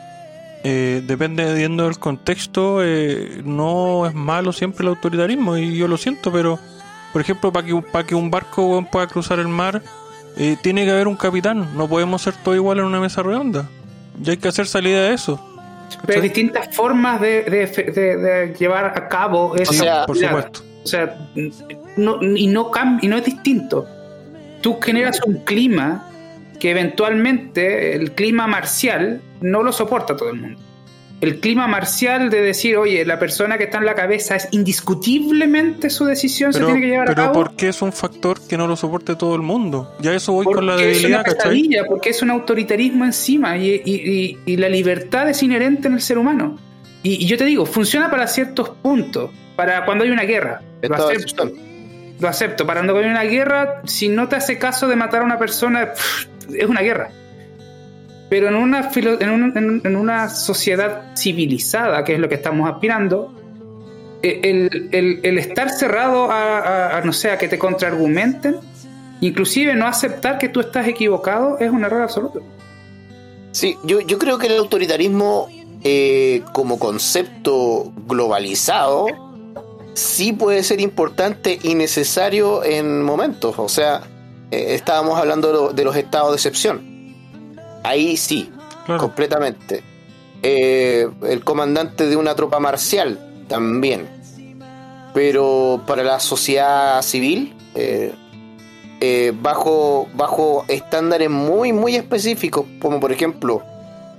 eh, dependiendo del contexto, eh, no es malo siempre el autoritarismo, y yo lo siento, pero por ejemplo, para que, para que un barco pueda cruzar el mar, eh, tiene que haber un capitán, no podemos ser todos igual en una mesa redonda, ya hay que hacer salida de eso. Pero hay distintas formas de, llevar a cabo eso. por supuesto. O sea, no, y, no y no es distinto. Tú generas un clima que eventualmente el clima marcial no lo soporta todo el mundo. El clima marcial de decir, oye, la persona que está en la cabeza es indiscutiblemente su decisión, se tiene que llevar a cabo. Pero ¿por qué es un factor que no lo soporte todo el mundo? Ya eso voy con la debilidad, es una Porque es un autoritarismo encima y, la libertad es inherente en el ser humano. Y, yo te digo, funciona para ciertos puntos, para cuando hay una guerra. Lo acepto. Lo acepto. Para cuando hay una guerra, si no te hace caso de matar a una persona, es una guerra. Pero en una, en, una sociedad civilizada, que es lo que estamos aspirando, e, el, estar cerrado a, no sé, que te contraargumenten, inclusive no aceptar que tú estás equivocado, es un error absoluto. Sí, yo, yo creo que el autoritarismo eh, como concepto globalizado sí puede ser importante y necesario en momentos. O sea, eh, estábamos hablando de los estados de excepción. Ahí sí, Claro. completamente. Eh, el comandante de una tropa marcial también. Pero para la sociedad civil, eh, eh, bajo, bajo estándares muy, muy específicos, como por ejemplo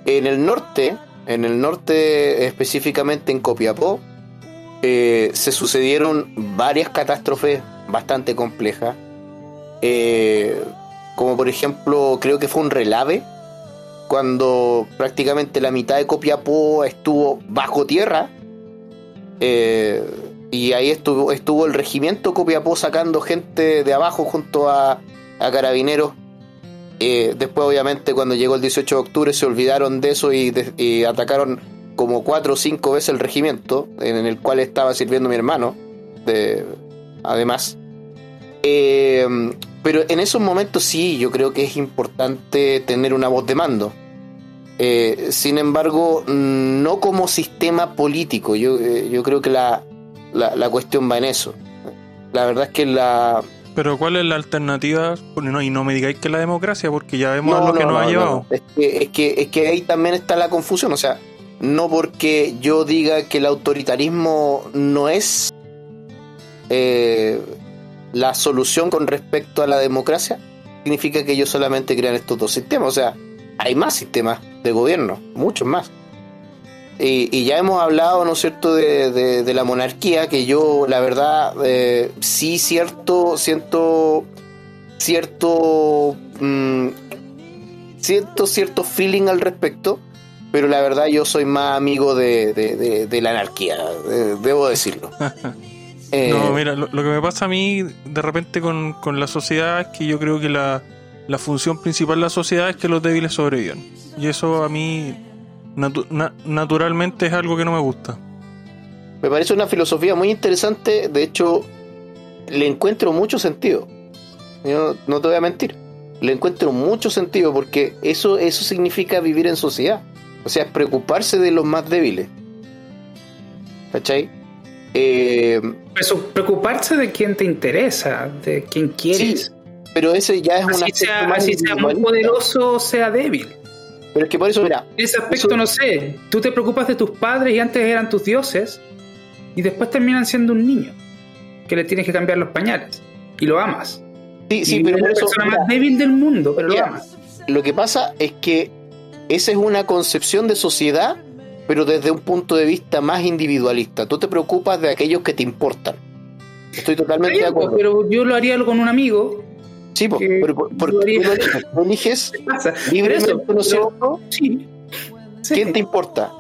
en el norte, en el norte específicamente en Copiapó, eh, se sucedieron varias catástrofes bastante complejas. Eh, como por ejemplo, creo que fue un relave, cuando prácticamente la mitad de Copiapó estuvo bajo tierra. eh, y ahí estuvo, estuvo el regimiento Copiapó sacando gente de abajo junto a, a carabineros. Eh, después, obviamente, cuando llegó el 18 de octubre, se olvidaron de eso y, atacaron como cuatro o cinco veces el regimiento en el cual estaba sirviendo mi hermano. De, además. Eh, pero en esos momentos sí, yo creo que es importante tener una voz de mando. Eh, sin embargo, no como sistema político. Yo, eh, yo creo que la, la, la cuestión va en eso. La verdad es que la... Pero ¿cuál es la alternativa? No, y no me digáis que la democracia, porque ya vemos lo que nos ha llevado. Es, que, es, que, es que ahí también está la confusión. O sea, no porque yo diga que el autoritarismo no es eh, la solución con respecto a la democracia, significa que ellos solamente crean estos dos sistemas. O sea, hay más sistemas de gobierno, muchos más. Y, ya hemos hablado, ¿no es cierto?, de, la monarquía, que yo, la verdad, eh, sí cierto, siento cierto mm, siento cierto feeling al respecto, pero la verdad yo soy más amigo de, la anarquía, debo decirlo. Eh, No, mira, lo, lo que me pasa a mí de repente con, con la sociedad es que yo creo que la, la función principal de la sociedad es que los débiles sobrevivan. Y eso a mí natu- na- naturalmente es algo que no me gusta. Me parece una filosofía muy interesante, de hecho, le encuentro mucho sentido. Yo no te voy a mentir. Le encuentro mucho sentido porque eso, eso significa vivir en sociedad. O sea, preocuparse de los más débiles. ¿Cachai? Eh, preocuparse de quién te interesa, de quién quieres. sí, pero ese ya es un así sea, más así sea muy poderoso o sea débil. Pero es que por eso, mira, En ese aspecto, Eso- no sé, tú te preocupas de tus padres y antes eran tus dioses y después terminan siendo un niño que le tienes que cambiar los pañales y lo amas. sí, sí, y pero es la eso, persona mira, más débil del mundo, pero Mira, lo amas. lo que pasa es que esa es una concepción de sociedad, pero desde un punto de vista más individualista. Tú te preocupas de aquellos que te importan. Estoy totalmente de Está bien, acuerdo. Pero yo lo haría con un amigo. Sí, que pero por- porque yo tú haría- lo eliges, ¿Qué libremente, eso, ¿no es cierto? Sí. Sí. ¿Quién te importa?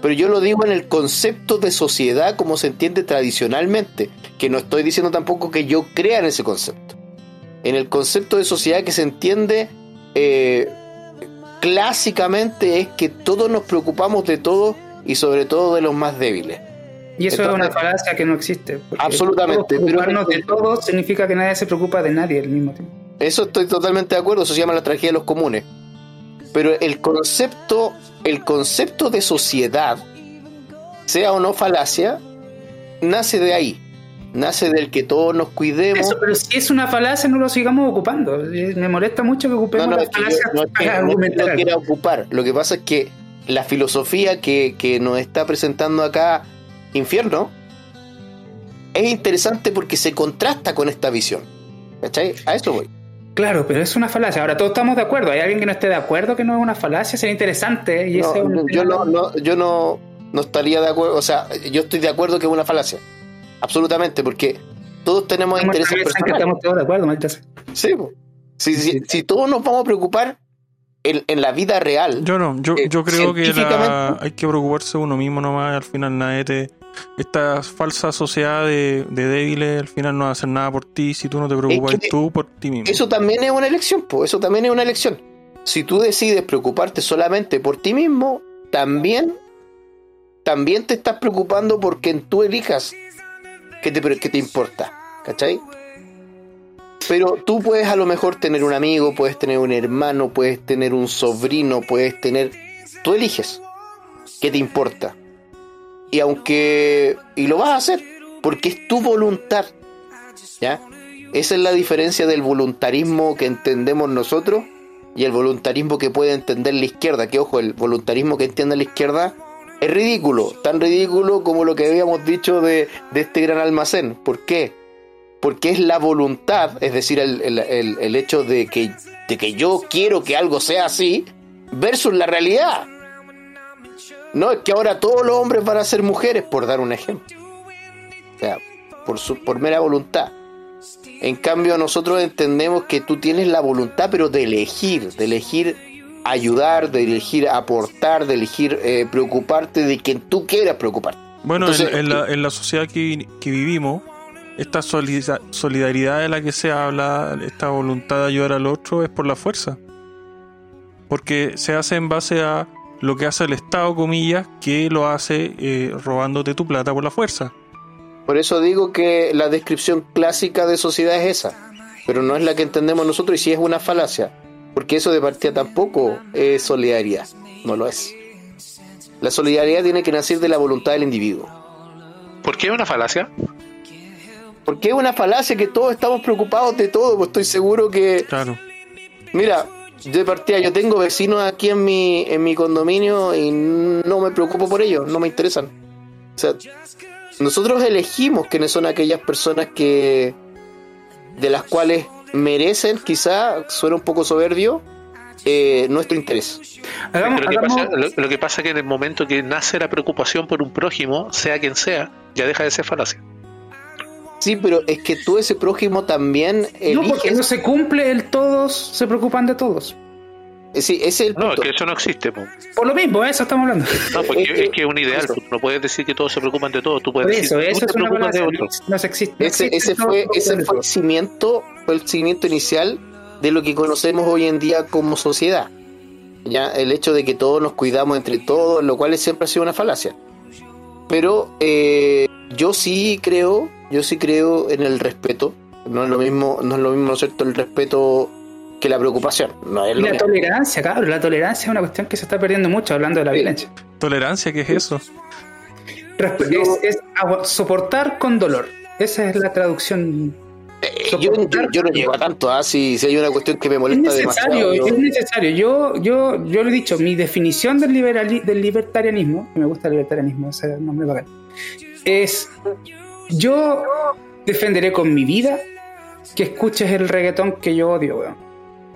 Pero yo lo digo en el concepto de sociedad como se entiende tradicionalmente, que no estoy diciendo tampoco que yo crea en ese concepto. En el concepto de sociedad que se entiende eh, clásicamente es que todos nos preocupamos de todo y sobre todo de los más débiles. Y eso Entonces- es una falacia que no existe. Absolutamente, todos pero- Preocuparnos de todo significa que nadie se preocupa de nadie al mismo tiempo. Eso estoy totalmente de acuerdo, eso se llama la tragedia de los comunes. Pero el concepto, el concepto de sociedad, sea o no falacia, nace de ahí. Nace del que todos nos cuidemos. Eso, pero si es una falacia, no lo sigamos ocupando. Eh, Me molesta mucho que No, ocupemos no, la es que yo- falacia no para no que argumentar quiera ocupar. Lo que pasa es que la filosofía que, que nos está presentando acá, Infierno, es interesante porque se contrasta con esta visión. ¿Cachai? A eso voy. Claro, pero es una falacia. Ahora todos estamos de acuerdo. ¿Hay alguien que no esté de acuerdo que no es una falacia? Sería interesante. Y No, ese es un yo no, no, yo no, no estaría de acuerdo, o sea, yo estoy de acuerdo que es una falacia. Absolutamente, porque todos tenemos intereses personales. estamos todos de acuerdo, maldita sea. Sí, po. si, si- si todos nos vamos a preocupar en, en la vida real, Yo no, yo, Eh, yo creo que la- hay que preocuparse uno mismo nomás. Al final nadie te... Esta falsa sociedad de, de débiles al final no va a hacer nada por ti si tú no te preocupas que tú por ti mismo. eso también es una elección, po, eso también es una elección. Si tú decides preocuparte solamente por ti mismo, también, también te estás preocupando por quien tú elijas que te, que te importa, ¿cachai? Pero tú puedes a lo mejor tener un amigo, puedes tener un hermano, puedes tener un sobrino, puedes tener... Tú eliges qué te importa. Y aunque... Y lo vas a hacer. porque es tu voluntad. ¿Ya? Esa es la diferencia del voluntarismo que entendemos nosotros y el voluntarismo que puede entender la izquierda. Que ojo, el voluntarismo que entiende la izquierda es ridículo, tan ridículo como lo que habíamos dicho de, de este gran almacén. ¿Por qué? Porque es la voluntad, es decir, el, el, el, hecho de que, de que yo quiero que algo sea así, versus la realidad. No, es que ahora todos los hombres van a ser mujeres, por dar un ejemplo. O sea, por, su, por mera voluntad. En cambio, nosotros entendemos que tú tienes la voluntad, pero de elegir, de elegir ayudar, de elegir aportar, de elegir eh, preocuparte de quien tú quieras preocuparte. Bueno, Entonces, en, en, la, en, la, sociedad que, que vivimos, esta solidaridad de la que se habla, esta voluntad de ayudar al otro, es por la fuerza. Porque se hace en base a lo que hace el Estado, comillas, que lo hace eh, robándote tu plata por la fuerza. Por eso digo que la descripción clásica de sociedad es esa, pero no es la que entendemos nosotros y sí es una falacia, porque eso de partida tampoco es solidaridad, no lo es. La solidaridad tiene que nacer de la voluntad del individuo. ¿Por qué es una falacia? Porque es una falacia que todos estamos preocupados de todo, pues estoy seguro que... Claro. Mira, de partida yo tengo vecinos aquí en mi, en mi condominio y no me preocupo por ellos, no me interesan. O sea, nosotros elegimos quiénes son aquellas personas que de las cuales merecen, quizá suena un poco soberbio, eh, nuestro interés. Hagamos, lo, que pasa, lo, lo, que pasa, es que en el momento que nace la preocupación por un prójimo, sea quien sea, ya deja de ser falacia. Sí, pero es que tú ese prójimo también eliges... No, porque no se cumple el todos se preocupan de todos. Sí, ese es el punto. No, es que eso no existe. Po. Por lo mismo, eso estamos hablando. No, porque es que es, que es un ideal. Eso. No puedes decir que todos se preocupan de todo. Tú puedes eso, decir eso tú es te preocupas de otro. No se existe. no ese, existe ese fue, ese fue el cimiento, fue el cimiento inicial de lo que conocemos hoy en día como sociedad. Ya, el hecho de que todos nos cuidamos entre todos, lo cual siempre ha sido una falacia. Pero eh, yo sí creo, yo sí creo en el respeto. No es lo mismo, no es lo mismo, ¿no es cierto? El respeto que la preocupación. No es Y lo la mismo. tolerancia, cabrón. La tolerancia es una cuestión que se está perdiendo mucho hablando de la Sí. violencia. ¿Tolerancia? ¿Qué es eso? Resp- Yo- es, es soportar con dolor. Esa es la traducción. Eh, yo, yo, yo no llego a tanto, ¿ah? si, si hay una cuestión que me Es molesta necesario, demasiado. yo- es necesario. Yo, yo, yo lo he dicho, mi definición del, liberali- del libertarianismo, que me gusta el libertarianismo, ese nombre bacán, es yo defenderé con mi vida que escuches el reggaetón que yo odio, weón.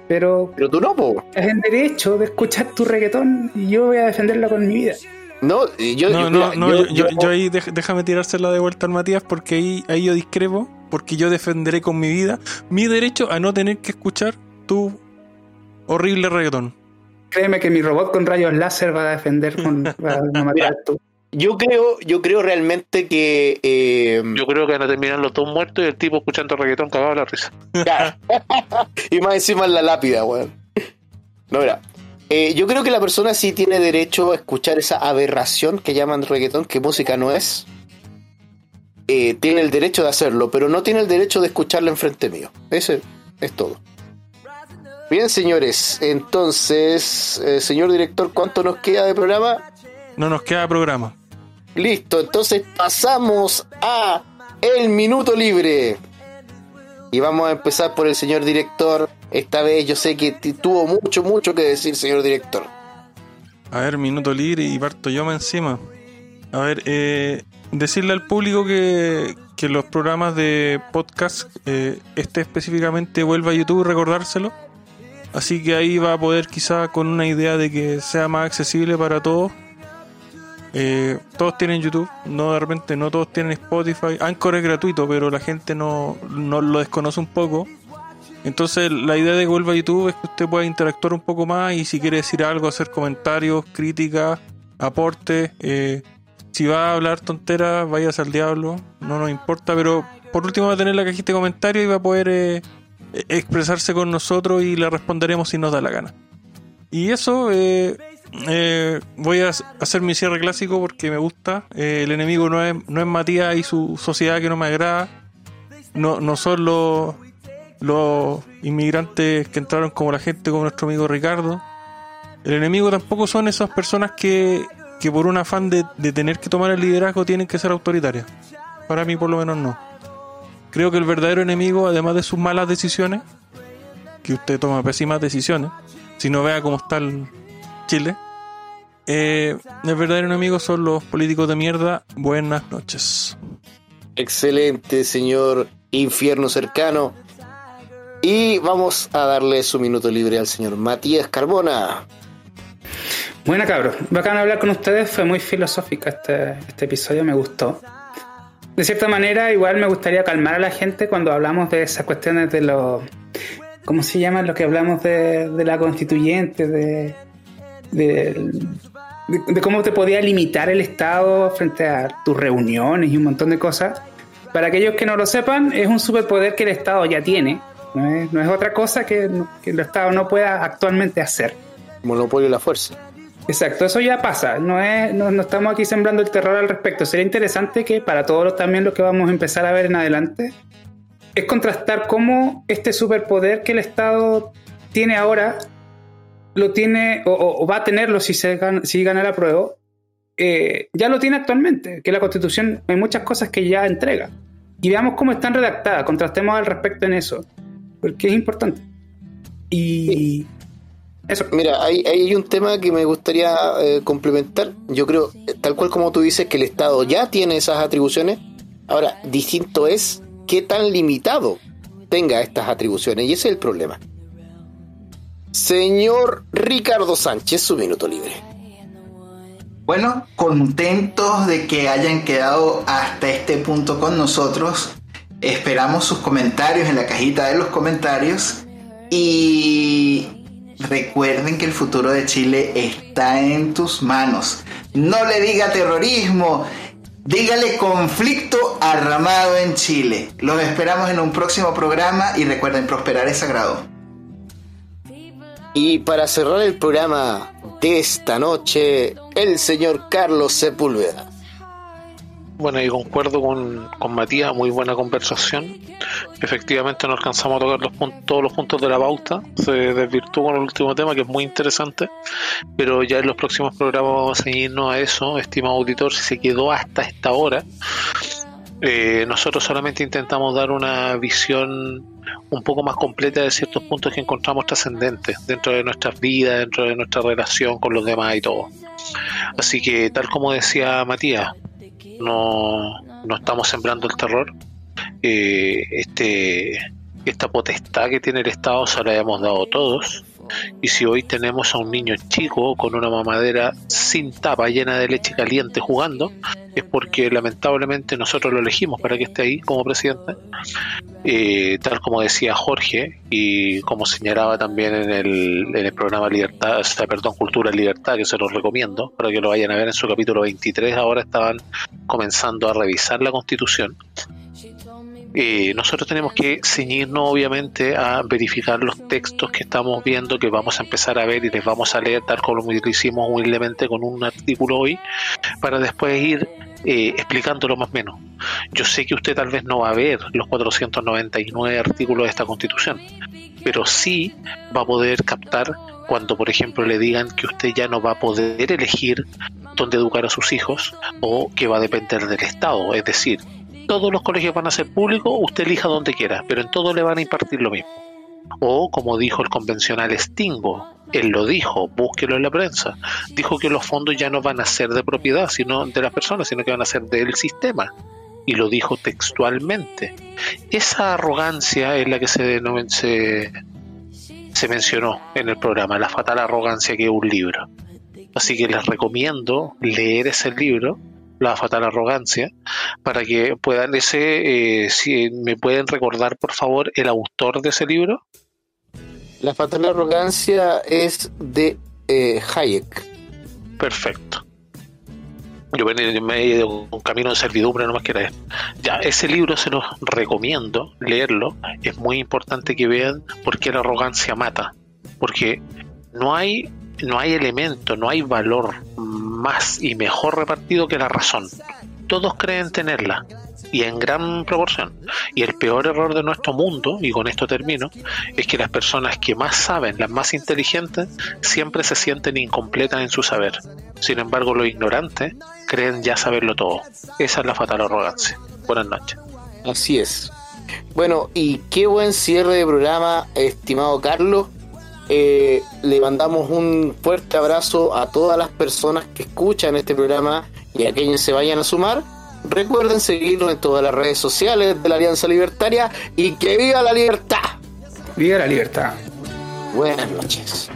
Pero Pero tú no, po. es el derecho de escuchar tu reggaetón y yo voy a defenderlo con mi vida. No, y yo, No, yo- no, no, yo, yo- yo- yo ahí dej- déjame tirársela de vuelta al Matías porque ahí, ahí yo discrepo, porque yo defenderé con mi vida mi derecho a no tener que escuchar tu horrible reggaetón. Créeme que mi robot con rayos láser va a defender con va a matar tú. Yo creo, yo creo realmente que eh, Yo creo que van a terminar los dos muertos y el tipo escuchando reggaetón cagado de la risa. Y más encima en la lápida, weón. No, mira. eh, yo creo que la persona sí tiene derecho a escuchar esa aberración que llaman reggaetón, que música no es. Eh, tiene el derecho de hacerlo, pero no tiene el derecho de escucharlo enfrente mío. Ese es todo. Bien, señores. Entonces, eh, señor director, ¿cuánto nos queda de programa? No nos queda programa. Listo, entonces pasamos a el minuto libre. Y vamos a empezar por el señor director. Esta vez yo sé que tuvo mucho, mucho que decir, señor director. A ver, minuto libre y parto yo más encima. A ver, eh, decirle al público que, que los programas de podcast, eh, este específicamente vuelva a YouTube, recordárselo. Así que ahí va a poder quizá con una idea de que sea más accesible para todos. Eh, todos tienen YouTube, no de repente no todos tienen Spotify. Anchor es gratuito, pero la gente no, no lo desconoce un poco. Entonces la idea de que vuelva a YouTube es que usted pueda interactuar un poco más y si quiere decir algo, hacer comentarios, críticas, aportes. eh, si va a hablar tonteras, váyase al diablo, no nos importa, pero por último va a tener la cajita de comentarios y va a poder eh, expresarse con nosotros y le responderemos si nos da la gana. Y eso, eh, eh, voy a hacer mi cierre clásico porque me gusta. Eh, el enemigo no es, no es Matías y su sociedad que no me agrada. No, no son los, los inmigrantes que entraron como la gente, como nuestro amigo Ricardo. El enemigo tampoco son esas personas que, que por un afán de, de tener que tomar el liderazgo tienen que ser autoritarias. Para mí por lo menos no. Creo que el verdadero enemigo, además de sus malas decisiones, que usted toma pésimas decisiones, si no vea cómo está el Chile, eh, el verdadero enemigo son los políticos de mierda. Buenas noches. Excelente, señor infierno cercano. Y vamos a darle su minuto libre al señor Matías Carbona. Buena cabros, bacán hablar con ustedes, fue muy filosófica este, este episodio, me gustó. De cierta manera, igual me gustaría calmar a la gente cuando hablamos de esas cuestiones de los... ¿Cómo se llama? Lo que hablamos de, de la constituyente, de, de, de cómo te podía limitar el Estado frente a tus reuniones y un montón de cosas. Para aquellos que no lo sepan, es un superpoder que el Estado ya tiene. No es, no es otra cosa que, que el Estado no pueda actualmente hacer. Monopolio de la fuerza. Exacto, eso ya pasa. No, es, no, no estamos aquí sembrando el terror al respecto. Sería interesante que para todos también lo que vamos a empezar a ver en adelante es contrastar cómo este superpoder que el Estado tiene ahora lo tiene o, o va a tenerlo si se gana, si gana la prueba. Eh, ya lo tiene actualmente, que la Constitución hay muchas cosas que ya entrega. Y veamos cómo están redactadas, contrastemos al respecto en eso, porque es importante. Y eso. Mira, hay, hay un tema que me gustaría eh, complementar. Yo creo, tal cual como tú dices, que el Estado ya tiene esas atribuciones. Ahora, distinto es qué tan limitado tenga estas atribuciones, y ese es el problema. Señor Ricardo Sánchez, su minuto libre. Bueno, contentos de que hayan quedado hasta este punto con nosotros. Esperamos sus comentarios en la cajita de los comentarios. Y recuerden que el futuro de Chile está en tus manos. No le diga terrorismo, dígale conflicto armado en Chile. Los esperamos en un próximo programa y recuerden, prosperar es sagrado. Y para cerrar el programa de esta noche, el señor Carlos Sepúlveda. Bueno, y concuerdo con, con Matías, muy buena conversación. Efectivamente no alcanzamos a tocar los todos los puntos de la pauta, se desvirtuó con el último tema que es muy interesante, pero ya en los próximos programas vamos a seguirnos a eso, estimado auditor, si se quedó hasta esta hora. Eh, nosotros solamente intentamos dar una visión un poco más completa de ciertos puntos que encontramos trascendentes dentro de nuestras vidas, dentro de nuestra relación con los demás y todo. Así que, tal como decía Matías, no, no estamos sembrando el terror. Eh, este, esta potestad que tiene el Estado se la hemos dado todos. Y si hoy tenemos a un niño chico con una mamadera sin tapa, llena de leche caliente jugando, es porque lamentablemente nosotros lo elegimos para que esté ahí como presidente. Eh, tal como decía Jorge y como señalaba también en el, programa Libertad, perdón, Cultura y Libertad, que se los recomiendo para que lo vayan a ver en su capítulo 23. Ahora estaban comenzando a revisar la constitución eh, nosotros tenemos que ceñirnos obviamente a verificar los textos que estamos viendo, que vamos a empezar a ver y les vamos a leer tal como lo hicimos humildemente con un artículo hoy, para después ir eh, explicándolo más o menos. Yo sé que usted tal vez no va a ver los 499 artículos de esta constitución, pero sí va a poder captar cuando, por ejemplo, le digan que usted ya no va a poder elegir dónde educar a sus hijos o que va a depender del Estado. Es decir, todos los colegios van a ser públicos, usted elija donde quiera, pero en todo le van a impartir lo mismo. O, como dijo el convencional Stingo, él lo dijo, búsquelo en la prensa, dijo que los fondos ya no van a ser de propiedad sino de las personas, sino que van a ser del sistema. Y lo dijo textualmente. Esa arrogancia es la que se, se, se mencionó en el programa, la fatal arrogancia que es un libro. Así que les recomiendo leer ese libro la fatal arrogancia, para que puedan ese, eh, si me pueden recordar por favor el autor de ese libro. La fatal arrogancia es de eh, Hayek. Perfecto. Yo me he ido un camino de servidumbre, no más que era Ya, ese libro se los recomiendo leerlo. Es muy importante que vean por qué la arrogancia mata. Porque no hay, no hay elemento, no hay valor más y mejor repartido que la razón. Todos creen tenerla y en gran proporción. Y el peor error de nuestro mundo, y con esto termino, es que las personas que más saben, las más inteligentes, siempre se sienten incompletas en su saber. Sin embargo, los ignorantes creen ya saberlo todo. Esa es la fatal arrogancia. Buenas noches. Así es. Bueno, y qué buen cierre de programa, estimado Carlos. Eh, le mandamos un fuerte abrazo a todas las personas que escuchan este programa y a quienes se vayan a sumar. Recuerden seguirnos en todas las redes sociales de la Alianza Libertaria y que viva la libertad. Viva la libertad. Buenas noches.